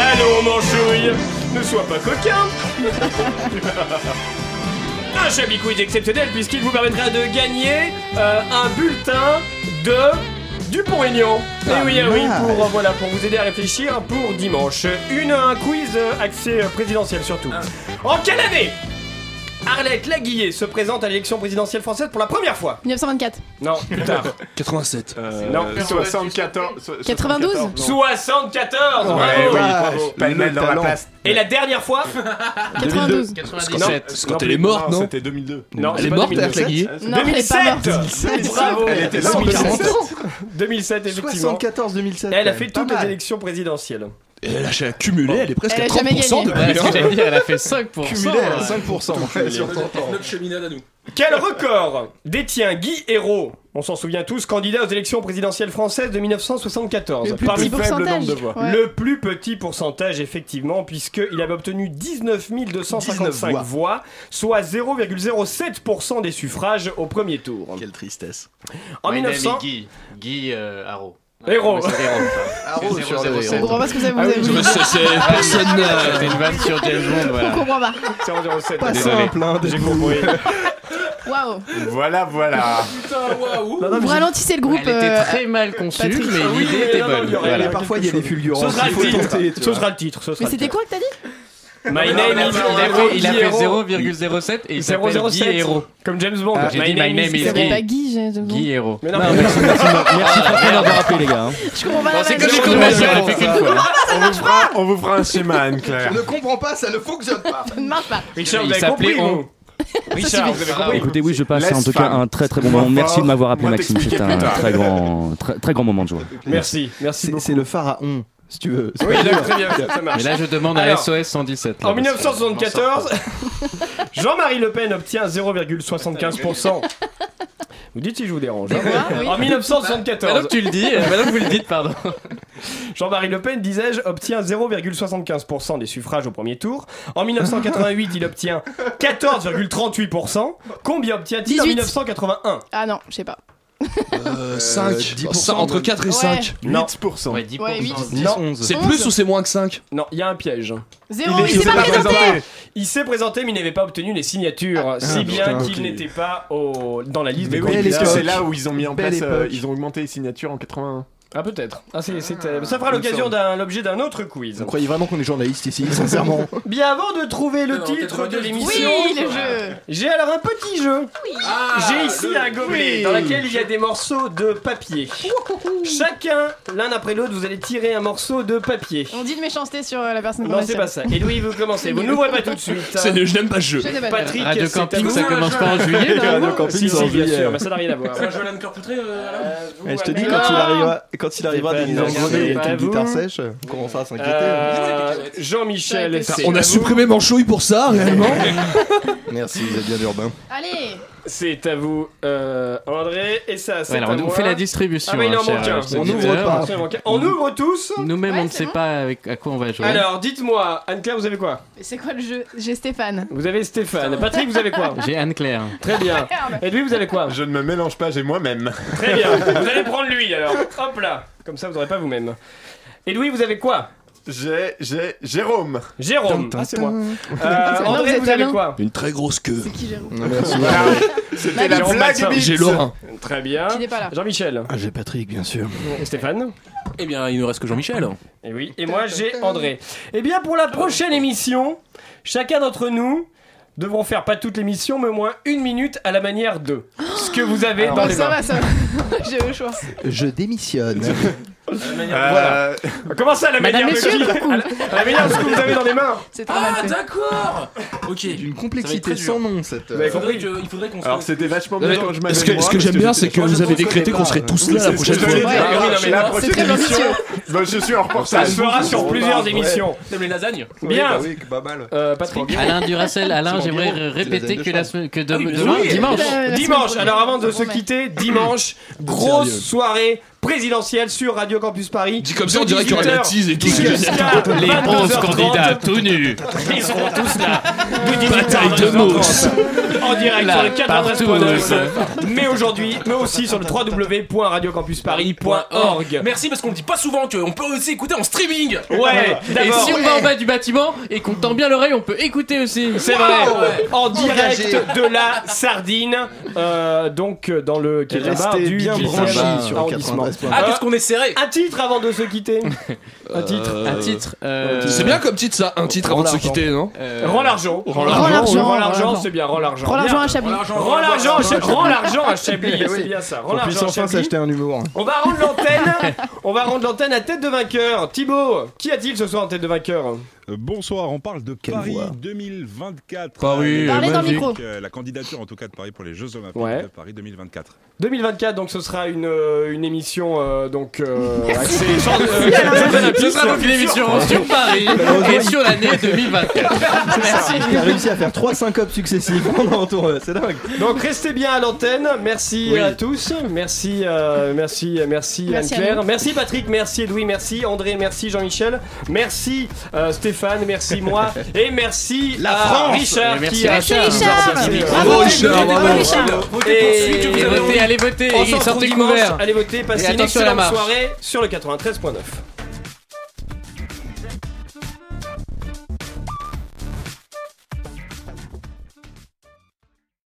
Allons, Manchouille, ne sois pas coquin. Un Chablis Quiz exceptionnel puisqu'il vous permettra de gagner euh, un bulletin de Dupont-Aignan. Et oui, ah oui, mal. pour, euh, voilà, pour vous aider à réfléchir pour dimanche. Une, un quiz euh, axé euh, présidentiel surtout. En quelle année Arlette Laguillet se présente à l'élection présidentielle française pour la première fois 1924. Non, plus tard. 87. non, Euh, 74. 92 non. 74 Ouais, bravo. oui, Pêle-mêle le dans la talent. place. Et la dernière fois 92. 97. Quand elle est morte, non C'était 2002. Non, Elle c'est est pas morte, 2002. Arlette Laguillet Non, elle est pas morte. 2007 Bravo Elle était là en 2007. 40 2007 effectivement 74-2007. Elle a fait toutes les élections présidientielles. Elle a cumulé, elle est presque Elle à a jamais 30% gagné. depuis. Ouais, ce que hein. elle a fait 5%. Cumulé à ouais. 5%. sur ton temps. Notre cheminade à nous. Quel record détient Guy Hérault On s'en souvient tous, candidat aux élections présidentielles françaises de 1974. Le plus Parmi petit faible pourcentage. nombre de voix. Ouais. Le plus petit pourcentage, effectivement, puisqu'il avait obtenu 19 255 19 voix, soit 0,07% des suffrages au premier tour. Quelle tristesse. En My name is 1900... Guy. Guy euh, Haro. Héros. C'est Héros, C'est sur 007. On héros. comprend pas ce que ça vous Ah avez je voulu. C'est c'est personne. C'était une vanne sur James Bond, On voilà. comprend pas. 0,07. Pas désolé. simple, hein, J'ai compris. Waouh. Voilà, voilà. Vous ralentissez le groupe. Elle était euh, très mal conçue, mais Oui, l'idée était bonne. parfois, il y a des Ce fulgurances. le Ce sera le titre. Mais c'était le quoi que t'as dit? My name Il a is fait, il a fait Guillermo. 0,07 et il s'appelle 007. Guy Héros. Comme James Bond. Ah, j'ai dit my name is Guy. pas Guy, Guy Héros. Mais non, Non, mais- merci, merci, franchement d'avoir rappelé les gars. Je comprends pas C'est comme fait qu'une fois. On vous fera, on un schéma, Anne-Claire. Je ne comprends pas, ça ne fonctionne pas. Ça ne marche pas. Richard, Il vous avez s'appelait compris On. Richard, vous avez compris Écoutez, oui, je passe Laisse en tout cas un très très bon moment. Merci de m'avoir appelé Maxime. C'est t'expliquer un très grand, très, très grand moment de joie. Merci, merci c'est le pharaon, si tu veux. Oui, d'accord, très bien, ça marche. Mais là, je demande à Alors, SOS 117. là, En parce que- 1974, Jean-Marie Le Pen obtient 0,75%. Vous dites si je vous dérange. hein. oui. En Maintenant 1974, que tu le dis, euh, maintenant que vous le dites, pardon. Jean-Marie Le Pen, disais-je, obtient 0,75% des suffrages au premier tour. En 1988, il obtient 14,38%. Combien obtient-il en 18. 1981 Ah non, je sais pas. Euh, 5. 10%, entre 4 et Ouais. 5. Non. 8%. Ouais, 10%. Ouais, huit. 10, Non. 11. C'est 11. plus ou c'est moins que 5 Non, il y a un piège. Zéro, Il il est- s'est pas présenté. Il s'est présenté, mais il n'avait pas obtenu les signatures, si bien putain, qu'il ok. n'était pas au... dans la liste Mais des oui, Belle parce que c'est là où ils ont mis en Belle place, euh, époque. ils ont augmenté les signatures en 81. Ah peut-être. Ah, c'est- c'est, euh, ça fera l'occasion d'un l'objet d'un autre quiz. Vous croyez vraiment qu'on est journaliste ici, sincèrement Bien avant de trouver le Non, titre de l'émission, Oui, le jeu. j'ai alors un petit jeu. Ah, J'ai ici un gobelet Oui. dans lequel il y a des morceaux de papier. Chacun, l'un après l'autre, vous allez tirer un morceau de papier. On dit de méchanceté sur euh, la personne qu'on Non, c'est pas ça. Et Louis, vous commencez. Vous n'ouvrez pas tout de suite. C'est Je n'aime pas ce jeu. Je sais pas. Patrick, Radio c'est à Camping, vous. ça commence pas en juillet, normalement Si, si, bien sûr, mais ça n'a rien à voir. C'est un jeu à l'âne cœur poutré, euh, vous, Je te dis, quand il arrivera, quand il arrivera avec une guitare sèche, on commencera à s'inquiéter. Euh, Jean-Michel, Ouais, c'est On a supprimé Manchouille pour ça, réellement. Merci, vous êtes bien urbain. Allez C'est à vous, euh, André, et ça, c'est Ouais, alors, à on moi. fait la distribution. Ah, mais il hein, en cher, manque un. euh, On auditeur. n'ouvre pas. On ouvre tous. Nous-mêmes, Ouais, on ne sait bon. pas avec, à quoi on va jouer. Alors, dites-moi, Anne-Claire, vous avez quoi? C'est quoi le jeu? J'ai Stéphane. Vous avez Stéphane. Patrick, vous avez quoi? J'ai Anne-Claire. Très bien. Merde. Edwin, vous avez quoi? Je ne me mélange pas, j'ai moi-même. Très bien. Vous allez prendre lui alors. Hop là. Comme ça, vous n'aurez pas vous-même. Edwin, vous avez quoi? J'ai, j'ai Jérôme. Jérôme. Ah, c'est moi. Euh, André, Alain. quoi Une très grosse queue. C'est qui Jérôme Merci. C'était la Jérôme blague. J'ai Laurent. Très bien. Qui n'est pas là. Jean-Michel. Ah, j'ai Patrick, bien sûr. Et Stéphane. Eh bien, il ne reste que Jean-Michel. Et oui. Et moi, j'ai André. Eh bien, pour la prochaine émission, chacun d'entre nous devront faire pas toute l'émission, mais au moins une minute à la manière de ce que vous avez dans Bon, les ça mains. va, ça va. J'ai le choix. Je démissionne. Euh, Comment ça, la Madame, manière de monsieur, la, manière de ce que vous avez dans les mains C'est trop mal Ah, fait. d'accord Ok. D'une complexité sans nom, cette. Vous avez Il faudrait compris que- il faudrait qu'on se Alors c'était vachement bien. je ce m'avais que, moi, ce que parce j'aime bien, j'étais- c'est que vous avez décrété qu'on serait tous là la prochaine ce fois. Ouais, la c'est prochaine émission, ambitieux. bah, je suis en Ça reportage. se fera sur plusieurs émissions. T'aimes les lasagnes Bien. Oui, pas mal. Euh, Patrick. Alain Duracel, Alain, j'aimerais répéter que, lasagne la de semaine- que de- Ah oui, demain, oui. dimanche, La- la semaine Dimanche, prochaine. alors avant de se promets. quitter, dimanche, grosse soirée présidentielle sur Radio Campus Paris. Dit comme ça, on dirait qu'il y aura de la tease et tout. Les 11 22h30. candidats tout nus. Ils seront tous là. De 18h Bataille de 22h30. mousse. En direct sur le 93.9. partout. Mais aujourd'hui, mais aussi sur le www.radiocampusparis.org. Merci parce qu'on ne dit pas souvent qu'on peut aussi écouter en streaming Ouais, Et si on va en bas du bâtiment et qu'on tend bien l'oreille, on peut écouter aussi. C'est vrai, en direct de la Sardine, euh, donc euh, dans le qui est bien 10e branchés sur le arrondissement. 93. Ah, qu'est-ce qu'on est serré Un titre avant de se quitter. Un titre. Un titre. euh, C'est bien comme titre ça, un titre avant de se quitter, non euh, Rends l'argent. Rends l'argent, Rends rends c'est bien. Rends l'argent. Prends l'argent à Chablis. Rends l'argent, rends l'argent à Chablis, c'est bien ça. Rends On puisse l'argent enfin s'acheter un humour. On va rendre l'antenne. On va rendre l'antenne à tête de vainqueur. Thibaut, qui a-t-il ce soir en tête de vainqueur? Euh, Bonsoir, on parle de Quelle Paris voix. 2024. Paris, Euh, Parlez dans le micro. euh, La candidature en tout cas de Paris pour les Jeux Olympiques Ouais. de Paris 2024. 2024, donc ce sera une, euh, une émission euh, donc euh, axée sur- euh, Jeux Olympiques. Ce sera donc une émission sur Paris et sur l'année 2024. Merci. Il a réussi à faire trois syncopes successifs pendant euh, C'est dingue. Donc restez bien à l'antenne. Merci Oui. à tous. Merci, euh, merci, merci, Merci Anne-Claire. Merci Patrick. Merci Edoui. Merci André. Merci Jean-Michel. Merci euh, Stéphane. Merci moi. Et merci La à France. Richard Et merci qui a Richard. qui nous a Richard. sorti. Bravo, Bravo, Richard, bravo. Richard. Allez voter. Allez voter. Et une attention à la marche. soirée sur le 93.9.